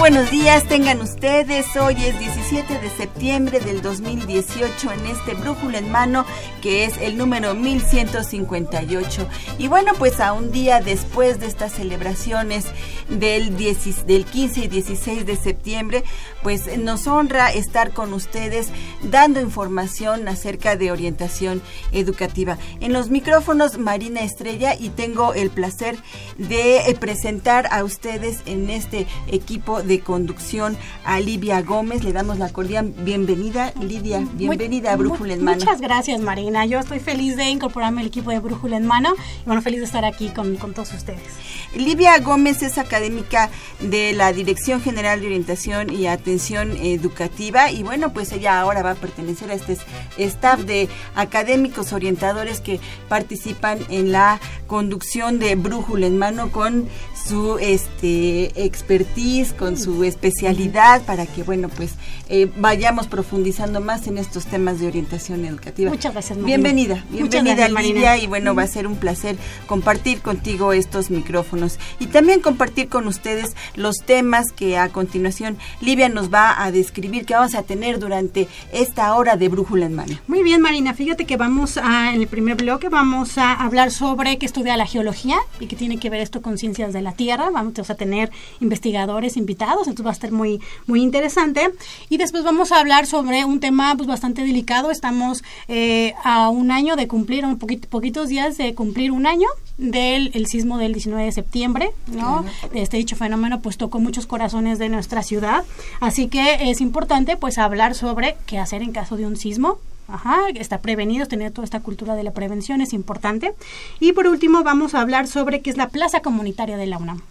Buenos días, tengan ustedes. Hoy es 17 de septiembre del 2018 en este brújula en mano que es el número 1158. Y bueno, pues a un día después de estas celebraciones del, del 15 y 16 de septiembre, pues nos honra estar con ustedes dando información acerca de orientación educativa. En los micrófonos Marina Estrella y tengo el placer de eh, presentar a ustedes en este equipo de conducción a Lidia Gómez. Le damos la cordial bienvenida. Lidia, bienvenida a Brújula en Mano. Muchas gracias Marina. Yo estoy feliz de incorporarme al equipo de Brújula en Mano y bueno, feliz de estar aquí con, con todos ustedes. Lidia Gómez es académica de la Dirección General de Orientación y Atención Educativa y bueno, pues ella ahora va a pertenecer a este staff de académicos orientadores que participan en la conducción de Brújula en Mano con su este expertise, con su especialidad para que bueno, pues eh, vayamos profundizando más en estos temas de orientación educativa. Muchas gracias, Marina. Bienvenida, bienvenida Lidia y bueno, va a ser un placer compartir contigo estos micrófonos y también compartir con ustedes los temas que a continuación Livia nos va a describir que vamos a tener durante esta hora de Brújula en Mano. Muy bien, Marina, fíjate que vamos a, en el primer bloque vamos a hablar sobre qué estudia la geología y qué tiene que ver esto con ciencias de la Tierra. Vamos a tener investigadores invitados, entonces va a estar muy, muy interesante. Y después vamos a hablar sobre un tema pues, bastante delicado. Estamos eh, a un año de cumplir, un poquito, poquitos días de cumplir un año del el sismo del 19 de septiembre, ¿no? Este dicho fenómeno pues tocó muchos corazones de nuestra ciudad, así que es importante pues hablar sobre qué hacer en caso de un sismo, Ajá, está prevenido, tener toda esta cultura de la prevención es importante. Y por último vamos a hablar sobre qué es la plaza comunitaria de la UNAM.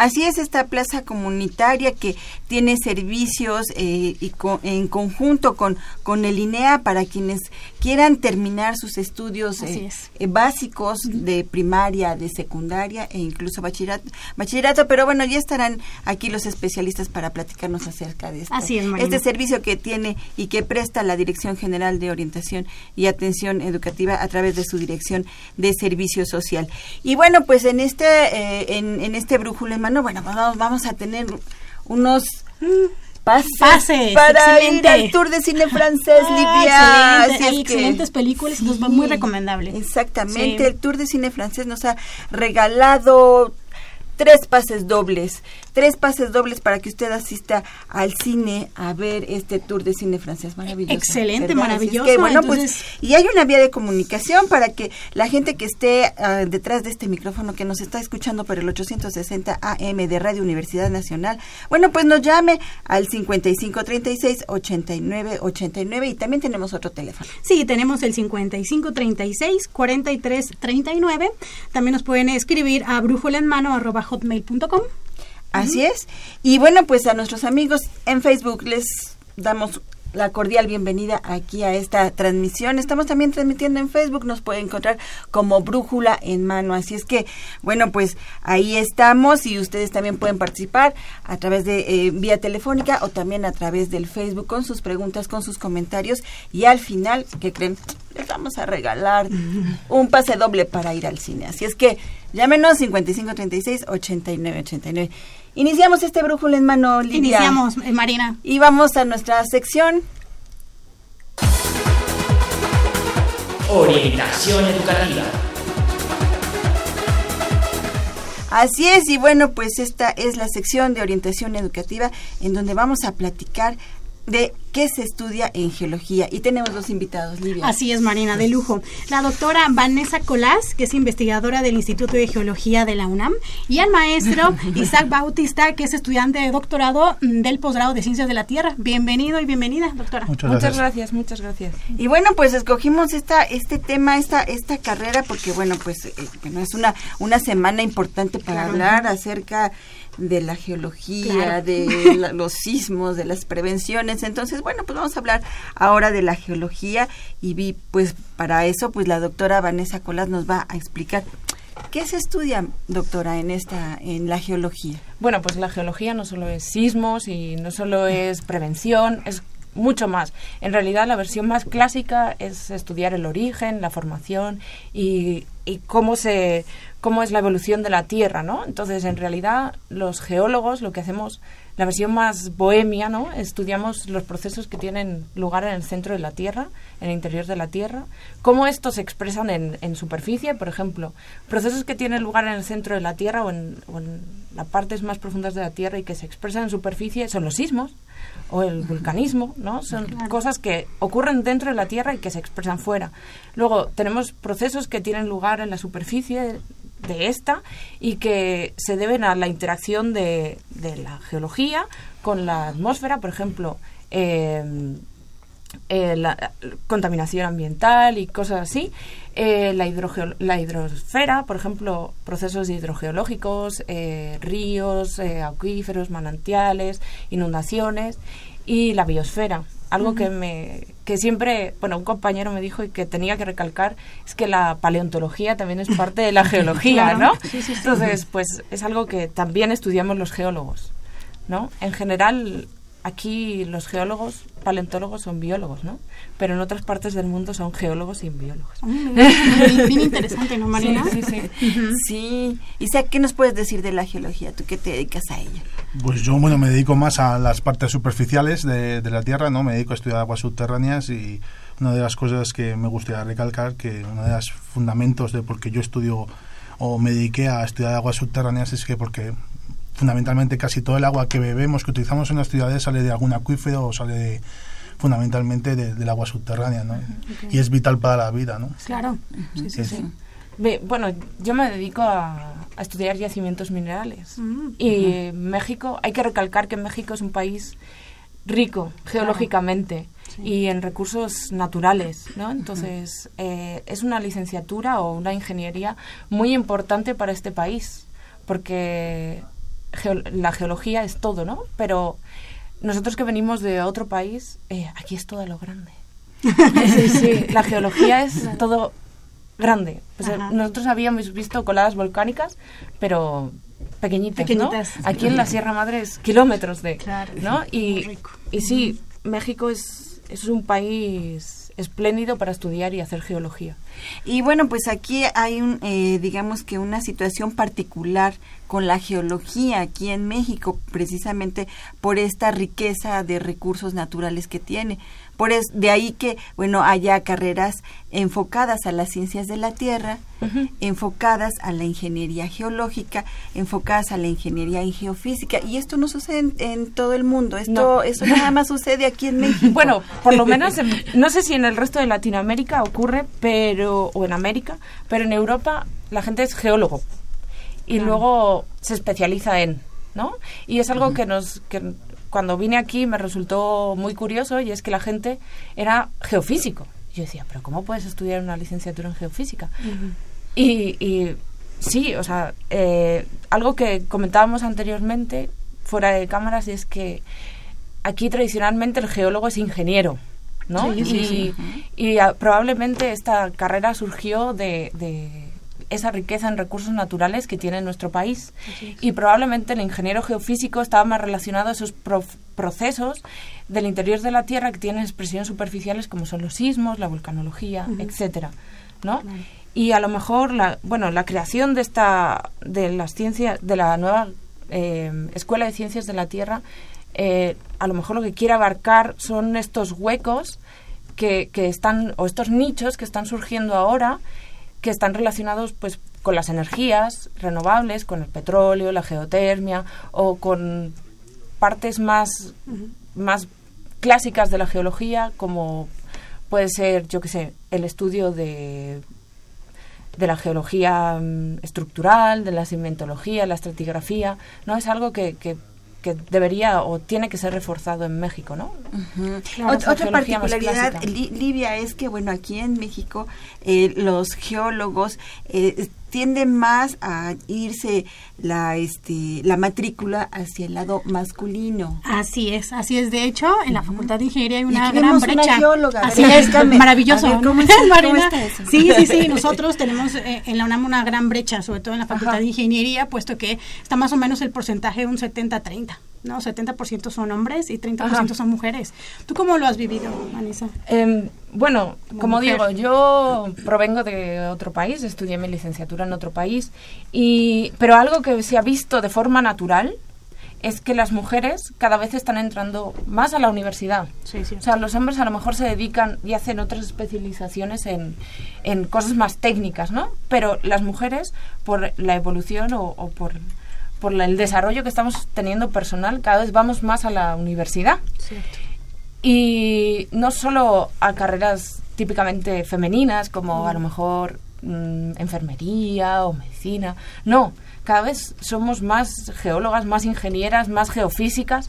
Así es esta plaza comunitaria que tiene servicios eh, y en conjunto con, con el INEA para quienes quieran terminar sus estudios eh, eh, básicos de primaria, de secundaria e incluso bachillerato, bachillerato. Pero bueno, ya estarán aquí los especialistas para platicarnos acerca de esto. este servicio que tiene y que presta la Dirección General de Orientación y Atención Educativa a través de su Dirección de Servicio Social. Y bueno, pues en este, en, en este brújula bueno, vamos, vamos a tener unos pases, para ir al tour de cine francés, ah, Livia. Hay excelentes películas y nos va muy recomendable. Exactamente, el tour de cine francés nos ha regalado tres pases dobles tres pases dobles para que usted asista al cine a ver este tour de cine francés maravilloso. Excelente, maravilloso. bueno, pues, y hay una vía de comunicación para que la gente que esté ah, detrás de este micrófono, que nos está escuchando por el 860 AM de Radio Universidad Nacional, bueno, pues nos llame al 5536 8989 y también tenemos otro teléfono. Sí, tenemos el 5536 4339. También nos pueden escribir a hotmail.com Así es. Y bueno, pues a nuestros amigos en Facebook les damos la cordial bienvenida aquí a esta transmisión. Estamos también transmitiendo en Facebook, nos puede encontrar como brújula en mano. Así es que, bueno, pues ahí estamos y ustedes también pueden participar a través de eh, vía telefónica o también a través del Facebook con sus preguntas, con sus comentarios. Y al final, ¿qué creen? Les vamos a regalar un pase doble para ir al cine. Así es que llámenos 5536 8989. Iniciamos este brújula en mano, Lidia. Iniciamos, eh, Marina. Y vamos a nuestra sección. Orientación educativa. Así es, y bueno, pues esta es la sección de orientación educativa en donde vamos a platicar de qué se estudia en geología. Y tenemos dos invitados, Livia. Así es, Marina, de lujo. La doctora Vanessa Colás, que es investigadora del Instituto de Geología de la UNAM, y el maestro Isaac Bautista, que es estudiante de doctorado del posgrado de Ciencias de la Tierra. Bienvenido y bienvenida, doctora. Muchas gracias. muchas gracias, Y bueno, pues escogimos esta este tema, esta esta carrera porque bueno, pues eh, bueno, es una una semana importante para hablar acerca de la geología, de los sismos, de las prevenciones. Entonces, bueno, pues vamos a hablar ahora de la geología y vi, pues para eso, pues la doctora Vanessa Colas nos va a explicar ¿Qué se estudia, doctora, en esta, en la geología? Bueno, pues la geología no solo es sismos y no solo es prevención, es mucho más. En realidad, la versión más clásica es estudiar el origen, la formación y, y cómo se cómo es la evolución de la Tierra, ¿no? Entonces, en realidad, los geólogos lo que hacemos, la versión más bohemia, ¿no? Estudiamos los procesos que tienen lugar en el centro de la Tierra, en el interior de la Tierra, cómo estos se expresan en, en superficie, por ejemplo, procesos que tienen lugar en el centro de la Tierra o en, o en las partes más profundas de la Tierra y que se expresan en superficie son los sismos o el vulcanismo, ¿no? Son cosas que ocurren dentro de la Tierra y que se expresan fuera. Luego tenemos procesos que tienen lugar en la superficie de esta y que se deben a la interacción de, de la geología con la atmósfera, por ejemplo, eh, eh, la contaminación ambiental y cosas así, eh, la, la hidrosfera, por ejemplo, procesos hidrogeológicos, ríos, acuíferos, manantiales, inundaciones y la biosfera. Algo uh -huh. que me que siempre, bueno, un compañero me dijo y que tenía que recalcar es que la paleontología también es parte de la geología, Claro. ¿no? Sí, sí, sí. Entonces, pues es algo que también estudiamos los geólogos, ¿no? En general, aquí los geólogos, paleontólogos son biólogos, ¿no? Pero en otras partes del mundo son geólogos y biólogos. Mm, bien, interesante, ¿no, Marina? Sí, sí, sí. Sí. Isaac, ¿qué nos puedes decir de la geología? ¿Tú qué te dedicas a ella? Pues yo, bueno, me dedico más a las partes superficiales de, de la Tierra, ¿no? Me dedico a estudiar aguas subterráneas y una de las cosas que me gustaría recalcar, que uno de los fundamentos de por qué yo estudio o me dediqué a estudiar aguas subterráneas es que porque fundamentalmente casi todo el agua que bebemos, que utilizamos en las ciudades, sale de algún acuífero o sale de, fundamentalmente de- del agua subterránea, ¿no? Y es vital para la vida, ¿no? Claro. Sí, sí, Es- sí. Bueno, yo me dedico a, a estudiar yacimientos minerales. Mm, Y México, hay que recalcar que México es un país rico geológicamente y en recursos naturales, ¿no? Entonces, eh, es una licenciatura o una ingeniería muy importante para este país, porque geo- la geología es todo, ¿no? Pero nosotros que venimos de otro país, eh, aquí es todo lo grande. sí, sí, la geología es todo grande. Pues, nosotros habíamos visto coladas volcánicas, pero pequeñitas, Pequeñitas. ¿no? Aquí en la Sierra Madre es kilómetros de, Claro. ¿no? Y, y sí, México es, es un país espléndido para estudiar y hacer geología. Y bueno, pues aquí hay un, eh, digamos que una situación particular con la geología aquí en México, precisamente por esta riqueza de recursos naturales que tiene. Por es, de ahí que, bueno, haya carreras enfocadas a las ciencias de la Tierra, enfocadas a la ingeniería geológica, enfocadas a la ingeniería en geofísica. Y esto no sucede en, en todo el mundo, esto, No. esto nada más sucede aquí en México. Bueno, por lo menos, en- no sé si en el resto de Latinoamérica ocurre, pero o en América, pero en Europa la gente es geólogo y luego se especializa en, ¿no? Y es algo que nos que cuando vine aquí me resultó muy curioso y es que la gente era geofísico. Y yo decía, pero ¿cómo puedes estudiar una licenciatura en geofísica? Y, y sí, o sea, eh, algo que comentábamos anteriormente fuera de cámaras es que aquí tradicionalmente el geólogo es ingeniero, ¿no? Sí, sí, y sí. y, probablemente esta carrera surgió de, de esa riqueza en recursos naturales que tiene nuestro país. Y probablemente el ingeniero geofísico estaba más relacionado a esos procesos del interior de la Tierra que tienen expresiones superficiales como son los sismos, la volcanología, etcétera, ¿no? Y a lo mejor la, bueno, la creación de esta de las ciencias de la nueva eh, escuela de ciencias de la Tierra eh, a lo mejor lo que quiere abarcar son estos huecos que, que están o estos nichos que están surgiendo ahora que están relacionados pues con las energías renovables, con el petróleo, la geotermia o con partes más, más clásicas de la geología como puede ser, yo qué sé, el estudio de de la geología mm, estructural, de la cimentología, la estratigrafía, ¿no? Es algo que, que, que debería o tiene que ser reforzado en México, ¿no? Claro, otra particularidad, Livia, es que, bueno, aquí en México eh, los geólogos eh, tienden más a irse la este la matrícula hacia el lado masculino. Así es, así es. De hecho, en la Facultad de Ingeniería hay una gran brecha. Una geóloga, así es, maravilloso. ¿cómo, Sí, sí, sí. Nosotros tenemos eh, en la UNAM una gran brecha, sobre todo en la Facultad de Ingeniería, puesto que está más o menos el porcentaje de un 70-30. ¿No? 70% son hombres y 30% son mujeres. ¿Tú cómo lo has vivido, Anisa? Em, bueno, como, digo, yo provengo de otro país, estudié mi licenciatura en otro país, y, pero algo que se ha visto de forma natural es que las mujeres cada vez están entrando más a la universidad. o sea, los hombres a lo mejor se dedican y hacen otras especializaciones en, en cosas más técnicas, ¿no? Pero las mujeres, por la evolución o, o por por el desarrollo que estamos teniendo personal, cada vez vamos más a la universidad. Y no solo a carreras típicamente femeninas, como a lo mejor mm, enfermería o medicina. No, cada vez somos más geólogas, más ingenieras, más geofísicas,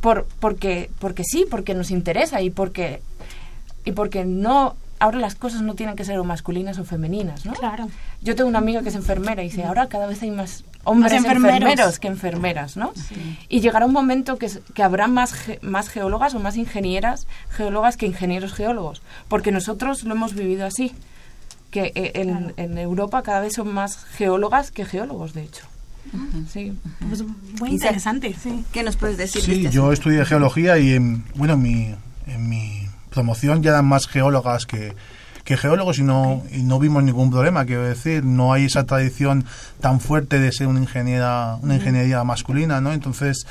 por, porque, porque sí, porque nos interesa y porque, y porque no ahora las cosas no tienen que ser o masculinas o femeninas, ¿no? Claro. Yo tengo una amiga que es enfermera y dice, ahora cada vez hay más hombres enfermeros. que enfermeras, ¿no? Y llegará un momento que, que habrá más, más geólogas o más ingenieras geólogas que ingenieros geólogos, porque nosotros lo hemos vivido así, que eh, en, en Europa cada vez son más geólogas que geólogos, de hecho. Sí. Pues muy interesante, sí. ¿Qué nos puedes decir? Sí, este yo estudié geología y, en, bueno, mi, en mi promoción ya eran más geólogas que, que geólogos y no, y no vimos ningún problema, quiero decir, no hay esa tradición tan fuerte de ser una ingeniera, una ingeniería masculina, ¿no? Entonces,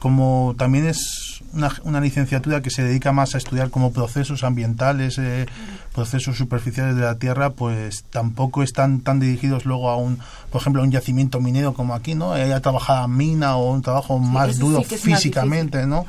como también es una, una, licenciatura que se dedica más a estudiar como procesos ambientales, eh, procesos superficiales de la Tierra, pues tampoco están tan dirigidos luego a un, por ejemplo, a un yacimiento minero como aquí, ¿no? Ella trabajado en mina o un trabajo más duro físicamente, ¿no?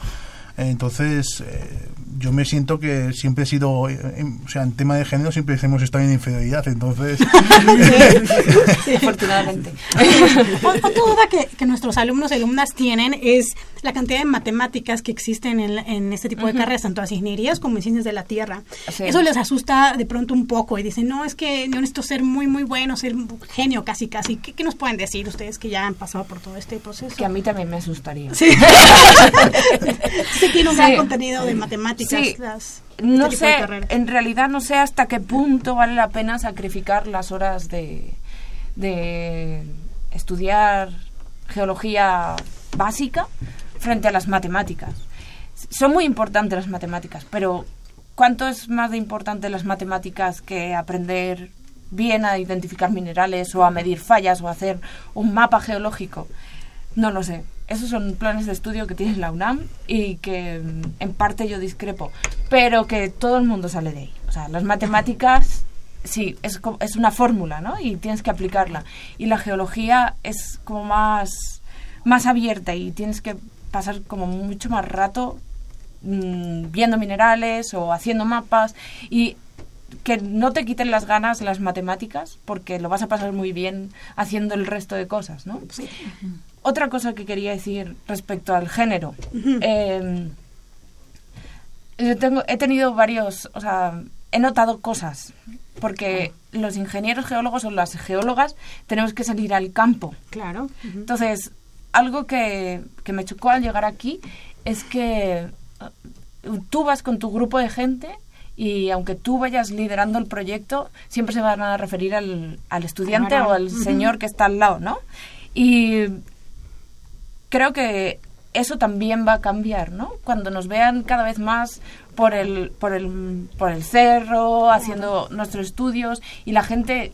Entonces, eh, yo me siento que siempre he sido, eh, o sea, en tema de género siempre hemos estado en inferioridad, entonces... sí, afortunadamente. Otra duda que, que, nuestros alumnos y alumnas tienen es la cantidad de matemáticas que existen en, en este tipo de carreras, tanto las ingenierías como en ciencias de la Tierra. Eso les asusta de pronto un poco y dicen, no, es que yo necesito ser muy, muy bueno, ser un genio casi, casi. ¿Qué, nos pueden decir ustedes que ya han pasado por todo este proceso? Que a mí también me asustaría. Sí. sí tiene un gran contenido de matemáticas sí. no sé, en realidad no sé hasta qué punto vale la pena sacrificar las horas de, de estudiar geología básica frente a las matemáticas. Son muy importantes las matemáticas, pero ¿cuánto es más de importante las matemáticas que aprender bien a identificar minerales o a medir fallas o a hacer un mapa geológico? No lo sé esos son planes de estudio que tiene la UNAM y que mm, en parte yo discrepo, pero que todo el mundo sale de ahí. O sea, las matemáticas, sí, es, es una fórmula, ¿no? Y tienes que aplicarla. Y la geología es como más, más abierta y tienes que pasar como mucho más rato mmm, viendo minerales o haciendo mapas y que no te quiten las ganas las matemáticas porque lo vas a pasar muy bien haciendo el resto de cosas, ¿no? Sí otra cosa que quería decir respecto al género. Eh, yo tengo, he tenido varios, o sea, he notado cosas, porque los ingenieros geólogos o las geólogas tenemos que salir al campo. Claro. Entonces, algo que, que me chocó al llegar aquí es que uh, tú vas con tu grupo de gente y aunque tú vayas liderando el proyecto, siempre se van a referir al, al estudiante o al señor que está al lado, ¿no? Y creo que eso también va a cambiar, ¿no? Cuando nos vean cada vez más por el, por el, por el cerro, haciendo nuestros estudios y la gente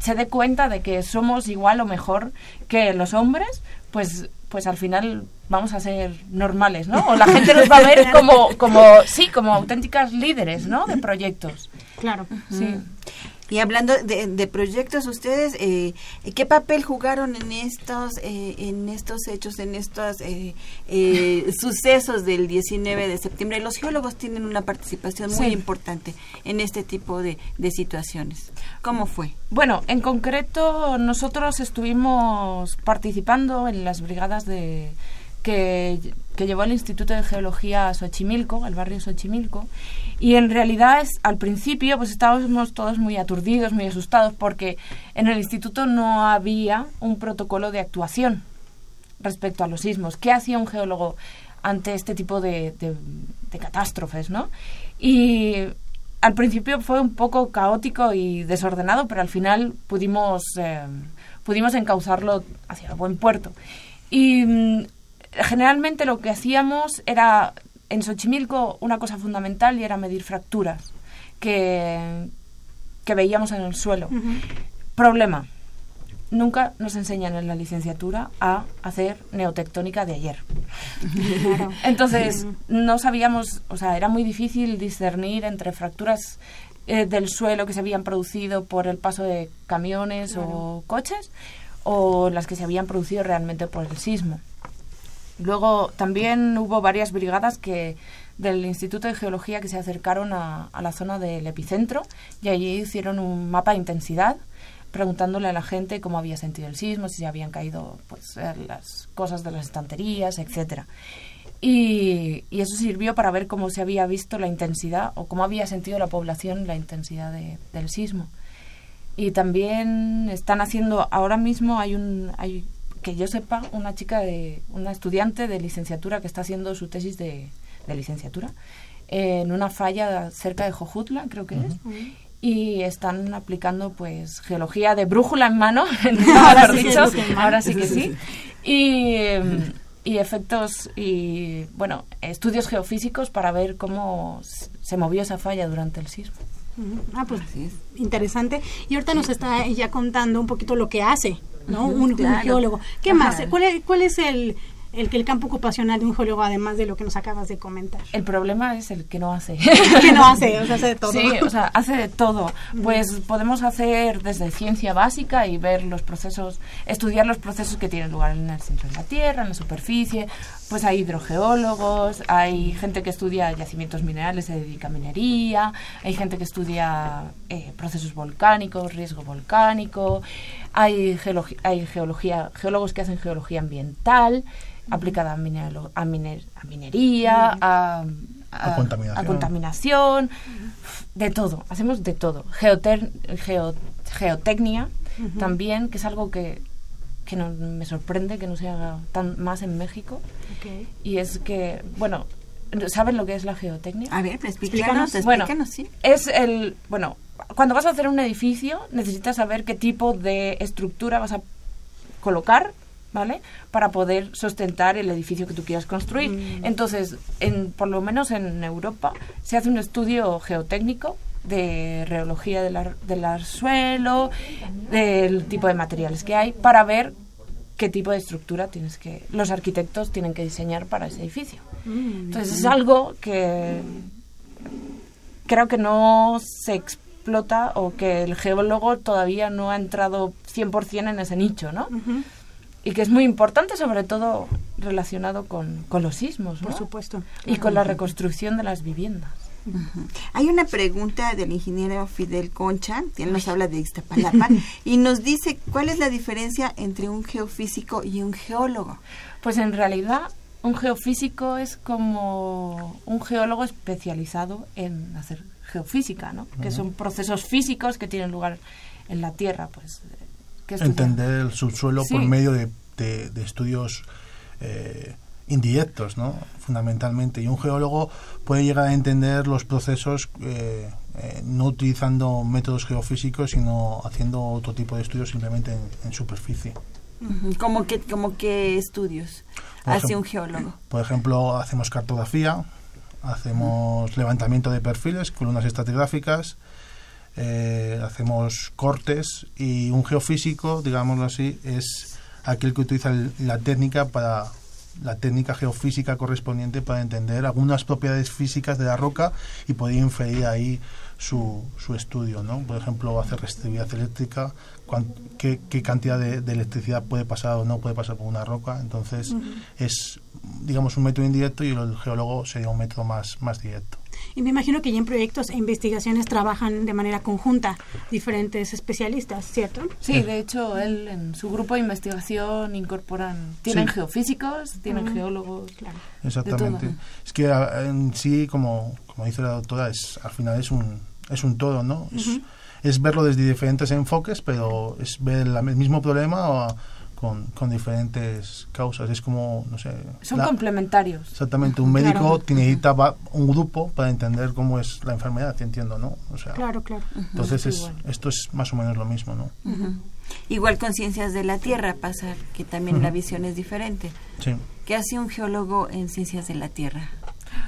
se dé cuenta de que somos igual o mejor que los hombres, pues, pues al final vamos a ser normales, ¿no? O la gente nos va a ver como, como sí, como auténticas líderes, ¿no? De proyectos. Claro. Sí. Y hablando de, proyectos, ustedes, eh, ¿qué papel jugaron en estos, eh, en estos hechos, en estos eh, sucesos del 19 de septiembre? Los geólogos tienen una participación muy importante en este tipo de, de situaciones. ¿Cómo fue? Bueno, en concreto nosotros estuvimos participando en las brigadas de que, llevó el Instituto de Geología a Xochimilco, al barrio Xochimilco, y en realidad es, al principio pues estábamos todos muy aturdidos, muy asustados, porque en el instituto no había un protocolo de actuación respecto a los sismos. ¿Qué hacía un geólogo ante este tipo de, catástrofes, no? Y al principio fue un poco caótico y desordenado, pero al final pudimos, eh, pudimos encauzarlo hacia buen puerto. Y mm, generalmente lo que hacíamos era en Xochimilco una cosa fundamental y era medir fracturas que, que veíamos en el suelo. Problema. Nunca nos enseñan en la licenciatura a hacer neotectónica de ayer. Entonces, no sabíamos, o sea, era muy difícil discernir entre fracturas eh, del suelo que se habían producido por el paso de camiones o coches o las que se habían producido realmente por el sismo. Luego también hubo varias brigadas que del Instituto de Geología que se acercaron a, la zona del epicentro y allí hicieron un mapa de intensidad preguntándole a la gente cómo había sentido el sismo, si se habían caído pues las cosas de las estanterías, etcétera. Y, eso sirvió para ver cómo se había visto la intensidad o cómo había sentido la población la intensidad del sismo. Y también están haciendo, ahora mismo hay un, hay que yo sepa, una chica de, una estudiante de licenciatura que está haciendo su tesis de, licenciatura en una falla cerca de Jojutla, creo que es. Y están aplicando pues geología de brújula en mano, ahora, sí, dicho, ahora sí que sí. Y, y efectos y bueno, estudios geofísicos para ver cómo se movió esa falla durante el sismo. Ah, pues interesante. Y ahorita nos está ya contando un poquito lo que hace ¿no? un, geólogo. ¿Qué más? ¿Cuál es, ¿Cuál es el, el, el campo ocupacional de un geólogo, además de lo que nos acabas de comentar? El problema es el que no hace. que no hace, o sea, hace de todo. Sí, o sea, hace de todo. Pues podemos hacer desde ciencia básica y ver los procesos, estudiar los procesos que tienen lugar en el centro de la Tierra, en la superficie. Pues hay hidrogeólogos, hay gente que estudia yacimientos minerales, se dedica a minería, hay gente que estudia eh, procesos volcánicos, riesgo volcánico, hay, geología, hay geología, geólogos que hacen geología ambiental aplicada a, a, minería, a, contaminación. de todo, hacemos de todo. Geoter, geotecnia también, que es algo que, que no, me sorprende que no se haga tan más en México. Y es que, bueno, ¿saben lo que es la geotecnia? A ver, explícanos, explícanos, sí. Es el, bueno, cuando vas a hacer un edificio necesitas saber qué tipo de estructura vas a colocar ¿vale? Para poder sustentar el edificio que tú quieras construir. Mm. Entonces, en, por lo menos en Europa, se hace un estudio geotécnico de reología del, suelo, del tipo de materiales que hay, para ver qué tipo de estructura tienes que los arquitectos tienen que diseñar para ese edificio. Mm. Entonces, es algo que creo que no se explota o que el geólogo todavía no ha entrado 100% en ese nicho, ¿no? y que es muy importante, sobre todo relacionado con, los sismos, Por supuesto. Y con la reconstrucción de las viviendas. Hay una pregunta del ingeniero Fidel Concha, que nos habla de Iztapalapa, y nos dice cuál es la diferencia entre un geofísico y un geólogo. Pues en realidad un geofísico es como un geólogo especializado en hacer geofísica, ¿no? Que son procesos físicos que tienen lugar en la Tierra, pues entender el subsuelo por medio de, de, estudios eh, indirectos, ¿no? fundamentalmente. Y un geólogo puede llegar a entender los procesos eh, eh, no utilizando métodos geofísicos, sino haciendo otro tipo de estudios simplemente en, superficie. ¿Cómo que, como qué estudios hace un geólogo? Por ejemplo, hacemos cartografía, hacemos levantamiento de perfiles, columnas estratigráficas, eh, hacemos cortes y un geofísico, digámoslo así, es aquel que utiliza la técnica para la técnica geofísica correspondiente para entender algunas propiedades físicas de la roca y poder inferir ahí su, su estudio, ¿no? Por ejemplo, hacer resistividad eléctrica, qué, qué, cantidad de, electricidad puede pasar o no puede pasar por una roca. Entonces, es, digamos, un método indirecto y el geólogo sería un método más, más directo. Y me imagino que ya en proyectos e investigaciones trabajan de manera conjunta diferentes especialistas, ¿cierto? Sí, de hecho, él en su grupo de investigación incorporan, tienen geofísicos, tienen geólogos. Claro, Exactamente. Es que en sí, como, como dice la doctora, es, al final es un, es un todo, ¿no? Es, verlo desde diferentes enfoques, pero es ver el mismo problema o con, con, diferentes causas. Es como, no sé... Son complementarios. Exactamente. Un médico necesita un grupo para entender cómo es la enfermedad, entiendo, ¿no? O sea, claro, claro. Entonces, es, esto es más o menos lo mismo, ¿no? Igual con ciencias de la Tierra pasa que también la visión es diferente. Sí. ¿Qué hace un geólogo en ciencias de la Tierra,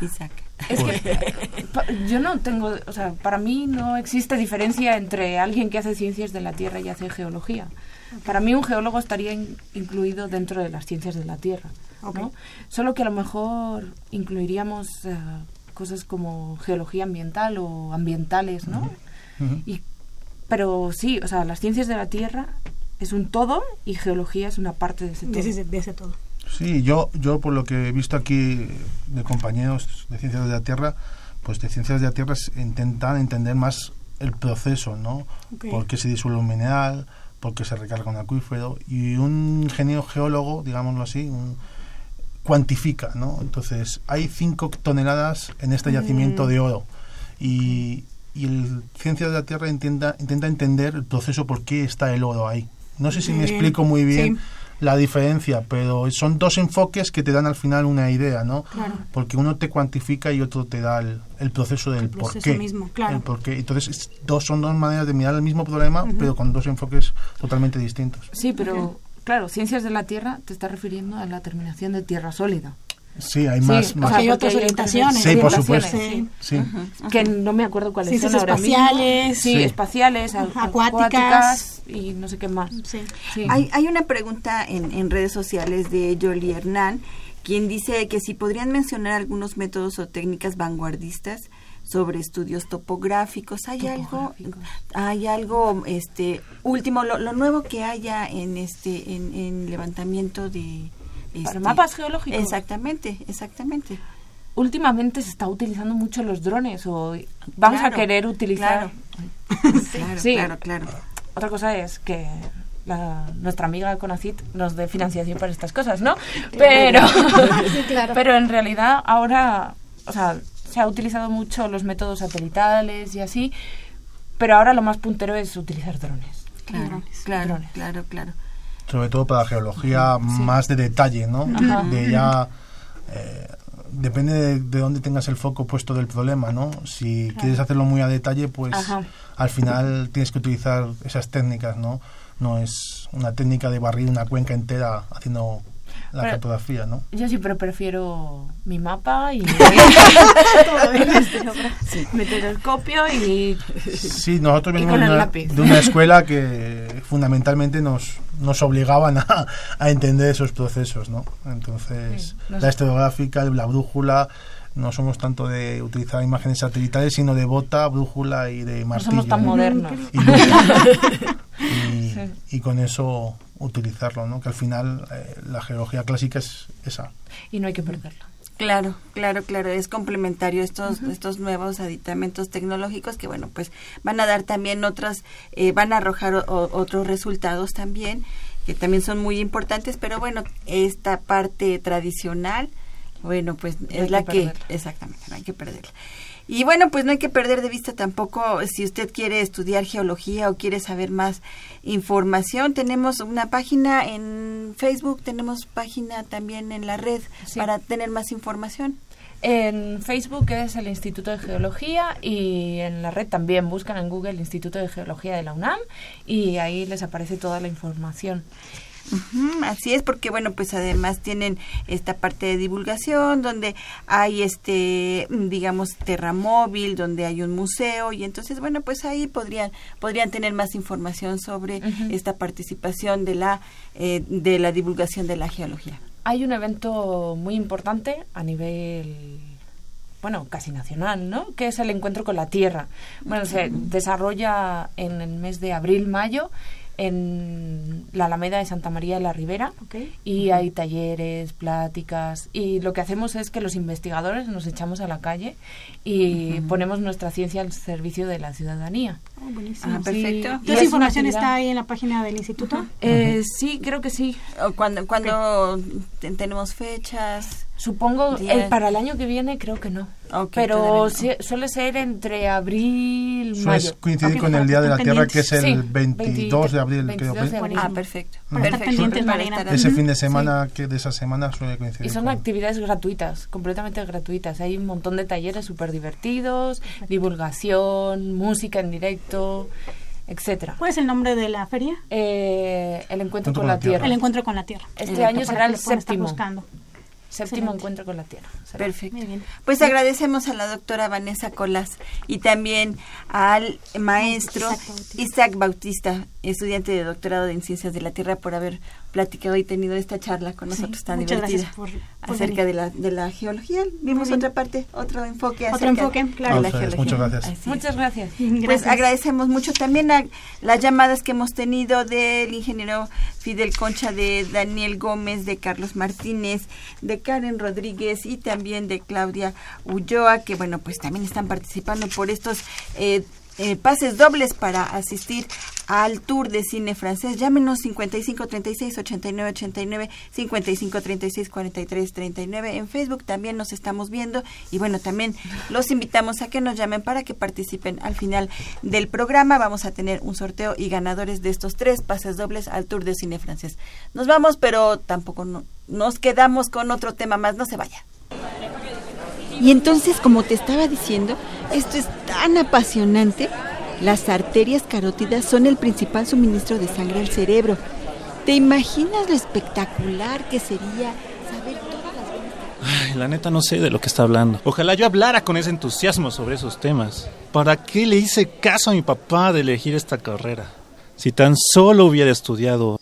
Isaac? Es que yo no tengo, o sea, para mí no existe diferencia entre alguien que hace ciencias de la Tierra y hace geología. Para mí un geólogo estaría incluido dentro de las ciencias de la Tierra, ¿no? Solo que a lo mejor incluiríamos eh, cosas como geología ambiental o ambientales, ¿no? y, pero sí, o sea, las ciencias de la Tierra es un todo y geología es una parte de ese todo. de ese todo. Sí, yo, yo por lo que he visto aquí de compañeros de Ciencias de la Tierra, pues de Ciencias de la Tierra intentan entender más el proceso, ¿no? ¿Por qué se disuelve un mineral? ¿Por qué se recarga un acuífero? Y un ingeniero geólogo, digámoslo así, cuantifica, ¿no? Entonces, hay 5 toneladas en este yacimiento de oro. Y, y el Ciencias de la Tierra intenta, intenta entender el proceso por qué está el oro ahí. No sé si me explico muy bien la diferencia, pero son dos enfoques que te dan al final una idea, ¿no? Porque uno te cuantifica y otro te da el, proceso del por qué. Mismo, claro. El Entonces, dos son dos maneras de mirar el mismo problema, pero con dos enfoques totalmente distintos. Sí, pero claro, ciencias de la Tierra te está refiriendo a la terminación de tierra sólida. Sí, hay más. hay otras orientaciones. Sí, por supuesto. Sí. Que no me acuerdo cuáles son ahora espaciales. Sí, espaciales, acuáticas. y no sé qué más. Hay, hay una pregunta en, en redes sociales de Jolie Hernán, quien dice que si podrían mencionar algunos métodos o técnicas vanguardistas sobre estudios topográficos. ¿Hay algo, hay algo, este, último, lo, lo, nuevo que haya en este, en, en levantamiento de para este, mapas geológicos. Exactamente, exactamente. Últimamente se está utilizando mucho los drones o vamos a querer utilizar. Claro. sí. claro, claro. Otra cosa es que nuestra amiga Conacit nos dé financiación para estas cosas, ¿no? Pero, pero en realidad ahora, o sea, se ha utilizado mucho los métodos satelitales y así, pero ahora lo más puntero es utilizar drones. Claro, claro, claro, claro sobre todo para geología más de detalle, ¿no? De ya eh, depende de, dónde tengas el foco puesto del problema, ¿no? Si quieres hacerlo muy a detalle, pues al final tienes que utilizar esas técnicas, ¿no? No es una técnica de barrir una cuenca entera haciendo la cartografía, ¿no? Yo siempre prefiero mi mapa y mi telescopio y sí, nosotros venimos de una escuela que fundamentalmente nos, nos obligaban a, a entender esos procesos, ¿no? Entonces, la estrográfica, la brújula, no somos tanto de utilizar imágenes satelitales, sino de bota, brújula y de martillo. No somos tan modernos. Y, con eso utilizarlo, ¿no? Que al final eh, la geología clásica es esa. Y no hay que perderla. Claro, claro, claro, es complementario estos estos nuevos aditamentos tecnológicos que bueno, pues van a dar también otras eh, van a arrojar otros resultados también que también son muy importantes, pero bueno, esta parte tradicional, bueno, pues es la que exactamente, no hay que perderla. Y bueno, pues no hay que perder de vista tampoco si usted quiere estudiar geología o quiere saber más información. Tenemos una página en Facebook, tenemos página también en la red para tener más información. En Facebook es el Instituto de Geología y en la red también buscan en Google el Instituto de Geología de la UNAM y ahí les aparece toda la información así es, porque bueno, pues además tienen esta parte de divulgación donde hay este, digamos, terramóvil, donde hay un museo y entonces bueno, pues ahí podrían podrían tener más información sobre esta participación de la eh, de la divulgación de la geología. Hay un evento muy importante a nivel bueno, casi nacional, ¿no? Que es el encuentro con la tierra. Bueno, se desarrolla en el mes de abril-mayo en la Alameda de Santa María de la Ribera y hay talleres, pláticas y lo que hacemos es que los investigadores nos echamos a la calle y ponemos nuestra ciencia al servicio de la ciudadanía. Oh, buenísimo. Ah, perfecto. ¿Toda esa información está ahí en la página del instituto? Eh, sí, creo que sí. Cuando cuando te- tenemos fechas. Supongo el, para el año que viene creo que no. Ok, Pero sí- suele ser entre abril mayo. coincidir con el Día de la Tierra, que es el Sí, 22 de abril. 22 creo. de abril. Ah, perfecto. Estar Perfecto. estar Ese fin de semana, que de esa semana suele coincidir. Y son con- actividades gratuitas, completamente gratuitas. Hay un montón de talleres súper divertidos, divulgación, música en directo, etcétera. ¿Cuál es el nombre de la feria? Eh, el encuentro con la tierra. El encuentro con la tierra. Este año será el séptimo. buscando. Séptimo encuentro con la tierra. será. Perfecto. Muy bien. Pues agradecemos a la doctora Vanessa Colas y también al maestro Isaac Bautista. Isaac Bautista, estudiante de doctorado en Ciencias de la Tierra, por haber platicado y tenido esta charla con Sí, nosotros tan divertida gracias por- por acerca venir. de la, de la geología. Vimos otra parte, otro enfoque Otro acerca enfoque, claro. de la ustedes, geología. muchas gracias. Muchas gracias. Pues Gracias. agradecemos mucho también a las llamadas que hemos tenido del ingeniero Fidel Concha, de Daniel Gómez, de Carlos Martínez, de Karen Rodríguez y también de Claudia Ulloa, que bueno, pues también están participando por estos eh, eh, pases dobles para asistir al Tour de Cine Francés. Llámenos 55 36 89 89, 55 36 43 39. En Facebook también nos estamos viendo y bueno, también los invitamos a que nos llamen para que participen al final del programa. Vamos a tener un sorteo y ganadores de estos tres pases dobles al Tour de Cine Francés. Nos vamos, pero tampoco no- nos quedamos con otro tema más. No se vaya. Y entonces, como te estaba diciendo, esto es tan apasionante. Las arterias carótidas son el principal suministro de sangre al cerebro. ¿Te imaginas lo espectacular que sería saber todas las Ay, la neta no sé de lo que está hablando. Ojalá yo hablara con ese entusiasmo sobre esos temas. ¿Para qué le hice caso a mi papá de elegir esta carrera? Si tan solo hubiera estudiado...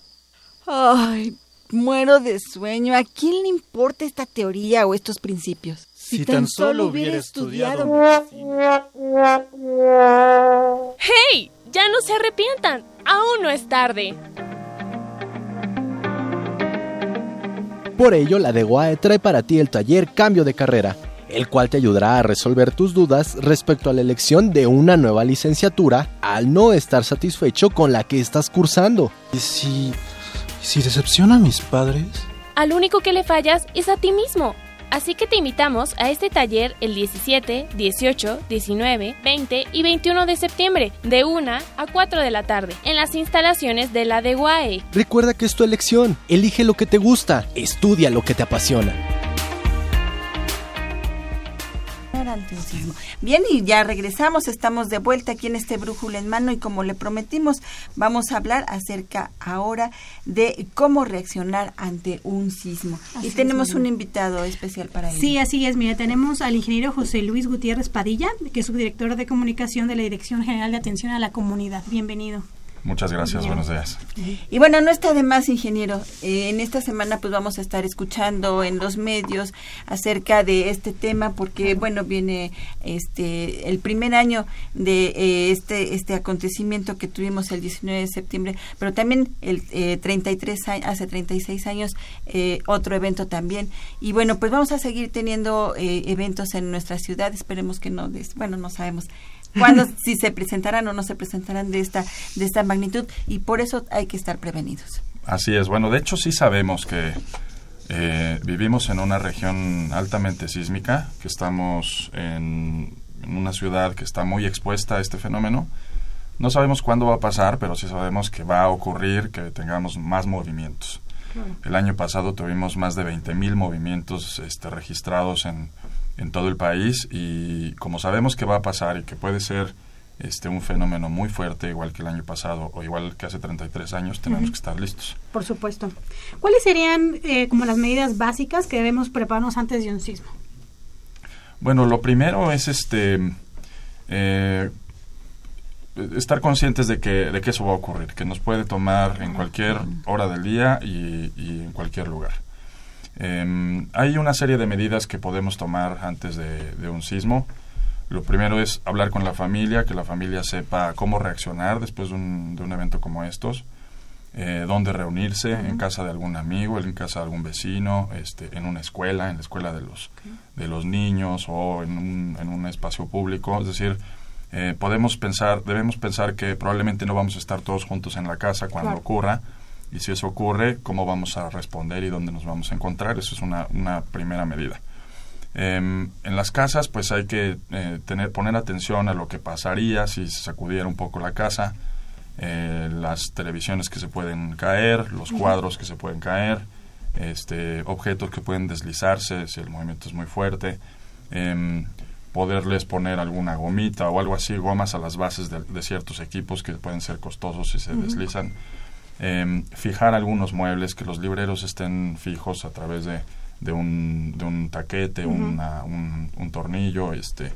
Ay, muero de sueño. ¿A quién le importa esta teoría o estos principios? Si tan solo hubiera estudiado... ¡Hey! Ya no se arrepientan. Aún no es tarde. Por ello, la DEGUAE trae para ti el taller Cambio de Carrera, el cual te ayudará a resolver tus dudas respecto a la elección de una nueva licenciatura al no estar satisfecho con la que estás cursando. ¿Y si... y si decepciona a mis padres? Al único que le fallas es a ti mismo. Así que te invitamos a este taller el 17, 18, 19, 20 y 21 de septiembre, de 1 a 4 de la tarde, en las instalaciones de la DEGUAE. Recuerda que es tu elección, elige lo que te gusta, estudia lo que te apasiona. Ante un sismo. Bien, y ya regresamos, estamos de vuelta aquí en este brújula en mano y como le prometimos, vamos a hablar acerca ahora de cómo reaccionar ante un sismo. Así y tenemos un invitado especial para ello. Sí, así es. Mire, tenemos al ingeniero José Luis Gutiérrez Padilla, que es subdirector de comunicación de la Dirección General de Atención a la Comunidad. Bienvenido. Muchas gracias, buenos días. Y bueno, no está de más, ingeniero. Eh, en esta semana pues vamos a estar escuchando en los medios acerca de este tema porque bueno, viene este el primer año de eh, este este acontecimiento que tuvimos el 19 de septiembre, pero también el eh, 33 años, hace 36 años eh, otro evento también. Y bueno, pues vamos a seguir teniendo eh, eventos en nuestra ciudad, esperemos que no des- bueno, no sabemos cuándo si se presentarán o no se presentarán de esta de esta magnitud y por eso hay que estar prevenidos. Así es. Bueno, de hecho sí sabemos que eh, vivimos en una región altamente sísmica, que estamos en, en una ciudad que está muy expuesta a este fenómeno. No sabemos cuándo va a pasar, pero sí sabemos que va a ocurrir que tengamos más movimientos. El año pasado tuvimos más de 20.000 movimientos este, registrados en, en todo el país y como sabemos que va a pasar y que puede ser este, un fenómeno muy fuerte, igual que el año pasado o igual que hace 33 años, tenemos que estar listos. Por supuesto. ¿Cuáles serían eh, como las medidas básicas que debemos prepararnos antes de un sismo? Bueno, lo primero es este eh, estar conscientes de que, de que eso va a ocurrir, que nos puede tomar en cualquier hora del día y, y en cualquier lugar. Em, hay una serie de medidas que podemos tomar antes de, de un sismo. Lo primero es hablar con la familia, que la familia sepa cómo reaccionar después de un, de un evento como estos, eh, dónde reunirse, en casa de algún amigo, en casa de algún vecino, este, en una escuela, en la escuela de los, de los niños o en un, en un espacio público. Es decir, eh, podemos pensar, debemos pensar que probablemente no vamos a estar todos juntos en la casa cuando Claro. ocurra. Y si eso ocurre, cómo vamos a responder y dónde nos vamos a encontrar. Eso es una, una primera medida. Em, en las casas, pues hay que eh, tener, poner atención a lo que pasaría si se sacudiera un poco la casa, eh, las televisiones que se pueden caer, los cuadros que se pueden caer, este, objetos que pueden deslizarse si el movimiento es muy fuerte, em, poderles poner alguna gomita o algo así, gomas a las bases de, de ciertos equipos que pueden ser costosos si se deslizan. Em, fijar algunos muebles, que los libreros estén fijos a través de, de, un, de un taquete, una- un, un tornillo. Este,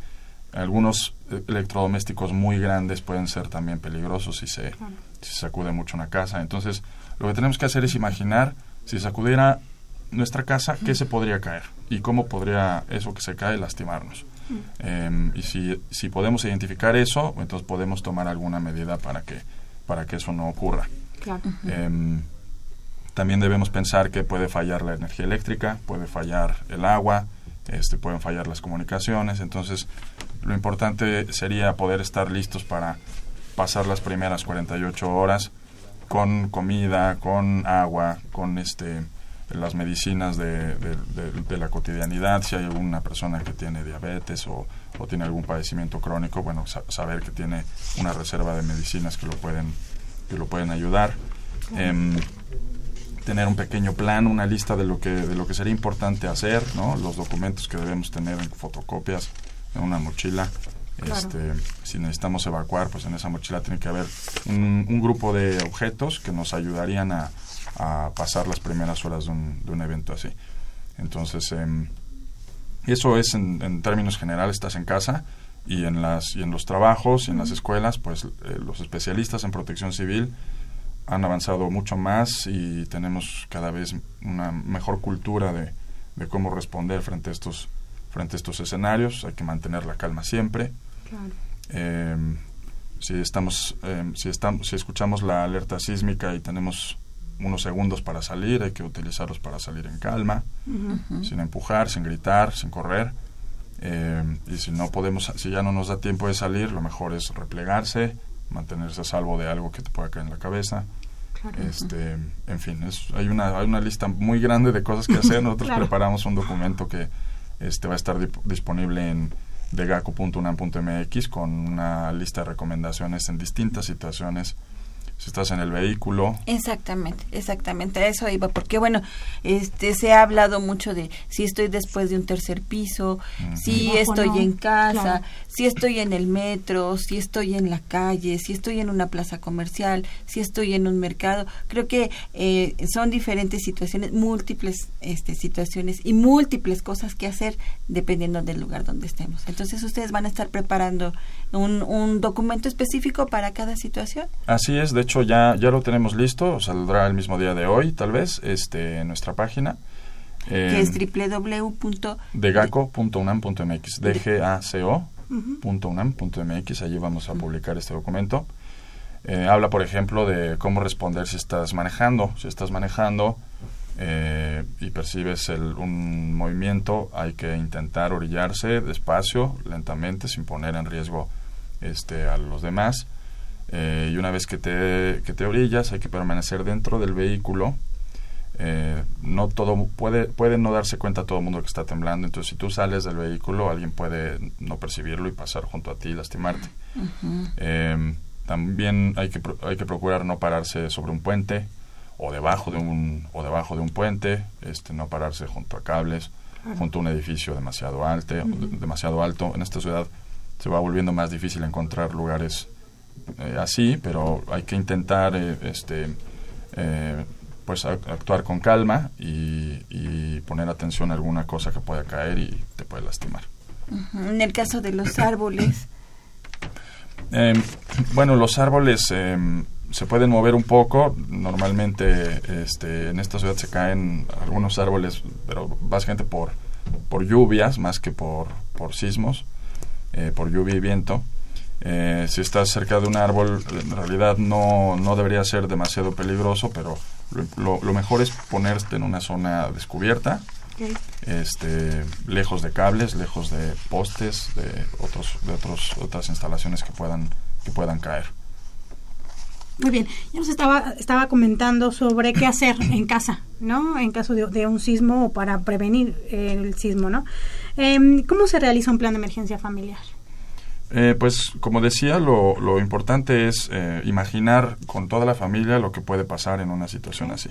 algunos eh, electrodomésticos muy grandes pueden ser también peligrosos si se, si se sacude mucho una casa. Entonces, lo que tenemos que hacer es imaginar si sacudiera nuestra casa, qué se podría caer y cómo podría eso que se cae lastimarnos. Em, y si, si podemos identificar eso, entonces podemos tomar alguna medida para que, para que eso no ocurra. Claro. Em, también debemos pensar que puede fallar la energía eléctrica, puede fallar el agua, este, pueden fallar las comunicaciones. Entonces, lo importante sería poder estar listos para pasar las primeras 48 horas con comida, con agua, con este las medicinas de, de- de- de la cotidianidad, si hay alguna persona que tiene diabetes o, o tiene algún padecimiento crónico, bueno, sa- saber que tiene una reserva de medicinas que lo pueden, que lo pueden ayudar. Em, tener un pequeño plan, una lista de lo que de lo que sería importante hacer, ¿no? Los documentos que debemos tener en fotocopias, en una mochila. Claro. Este, si necesitamos evacuar, pues en esa mochila tiene que haber un, un grupo de objetos que nos ayudarían a, a pasar las primeras horas de un, de un evento así. Entonces, em, eso es en, en términos generales, estás en casa y en, las, y en los trabajos y en las escuelas, pues eh, los especialistas en protección civil han avanzado mucho más y tenemos cada vez una mejor cultura de, de cómo responder frente a estos frente a estos escenarios. Hay que mantener la calma siempre. Claro. Eh, si estamos eh, si estamos si escuchamos la alerta sísmica y tenemos unos segundos para salir hay que utilizarlos para salir en calma sin empujar sin gritar sin correr Eh, y si no podemos si ya no nos da tiempo de salir lo mejor es replegarse mantenerse a salvo de algo que te pueda caer en la cabeza Claro. este en fin es, hay una hay una lista muy grande de cosas que hacer nosotros Claro. preparamos un documento que este va a estar dip- disponible en degaco.unam.mx con una lista de recomendaciones en distintas situaciones si estás en el vehículo. Exactamente, exactamente, a eso iba, porque bueno, este se ha hablado mucho de si estoy después de un tercer piso, si estoy no, en casa, claro. Si estoy en el metro, si estoy en la calle, si estoy en una plaza comercial, si estoy en un mercado. Creo que eh, son diferentes situaciones, múltiples este, situaciones y múltiples cosas que hacer dependiendo del lugar donde estemos. Entonces ustedes van a estar preparando un, un documento específico para cada situación. Así es, de hecho ya, ya lo tenemos listo, saldrá el mismo día de hoy, tal vez, este, en nuestra página. que es www. degaco.unam.mx, Dgaco.unam.mx, allí vamos a publicar este documento. Eh, habla, por ejemplo, de cómo responder si estás manejando. Si estás manejando eh, y percibes el- un movimiento, hay que intentar orillarse despacio, lentamente, sin poner en riesgo este, a los demás. Eh, y una vez que te, que te orillas, hay que permanecer dentro del vehículo. Eh, no todo puede puede no darse cuenta todo el mundo que está temblando. Entonces si tú sales del vehículo alguien puede no percibirlo y pasar junto a ti y lastimarte. Eh, también hay que hay que procurar no pararse sobre un puente o debajo de un o debajo de un puente este no pararse junto a cables Claro. junto a un edificio demasiado alto demasiado alto. En esta ciudad se va volviendo más difícil encontrar lugares eh, así pero hay que intentar eh, este eh, pues ac- actuar con calma y, y poner atención a alguna cosa que pueda caer y te puede lastimar. En el caso de los árboles, Eh, bueno, los árboles eh, se pueden mover un poco. Normalmente este, en esta ciudad se caen algunos árboles, pero básicamente por, por lluvias más que por, por sismos, eh, por lluvia y viento. Eh, si estás cerca de un árbol, en realidad no, no debería ser demasiado peligroso, pero lo, lo mejor es ponerte en una zona descubierta, este, lejos de cables, lejos de postes, de otros, de otros, otras instalaciones que puedan, que puedan caer. Muy bien, ya nos estaba, estaba comentando sobre qué hacer en casa, ¿no? En caso de, un sismo o para prevenir el sismo, ¿no? Em, ¿Cómo se realiza un plan de emergencia familiar? Eh, pues como decía, lo, lo importante es eh, imaginar con toda la familia lo que puede pasar en una situación así.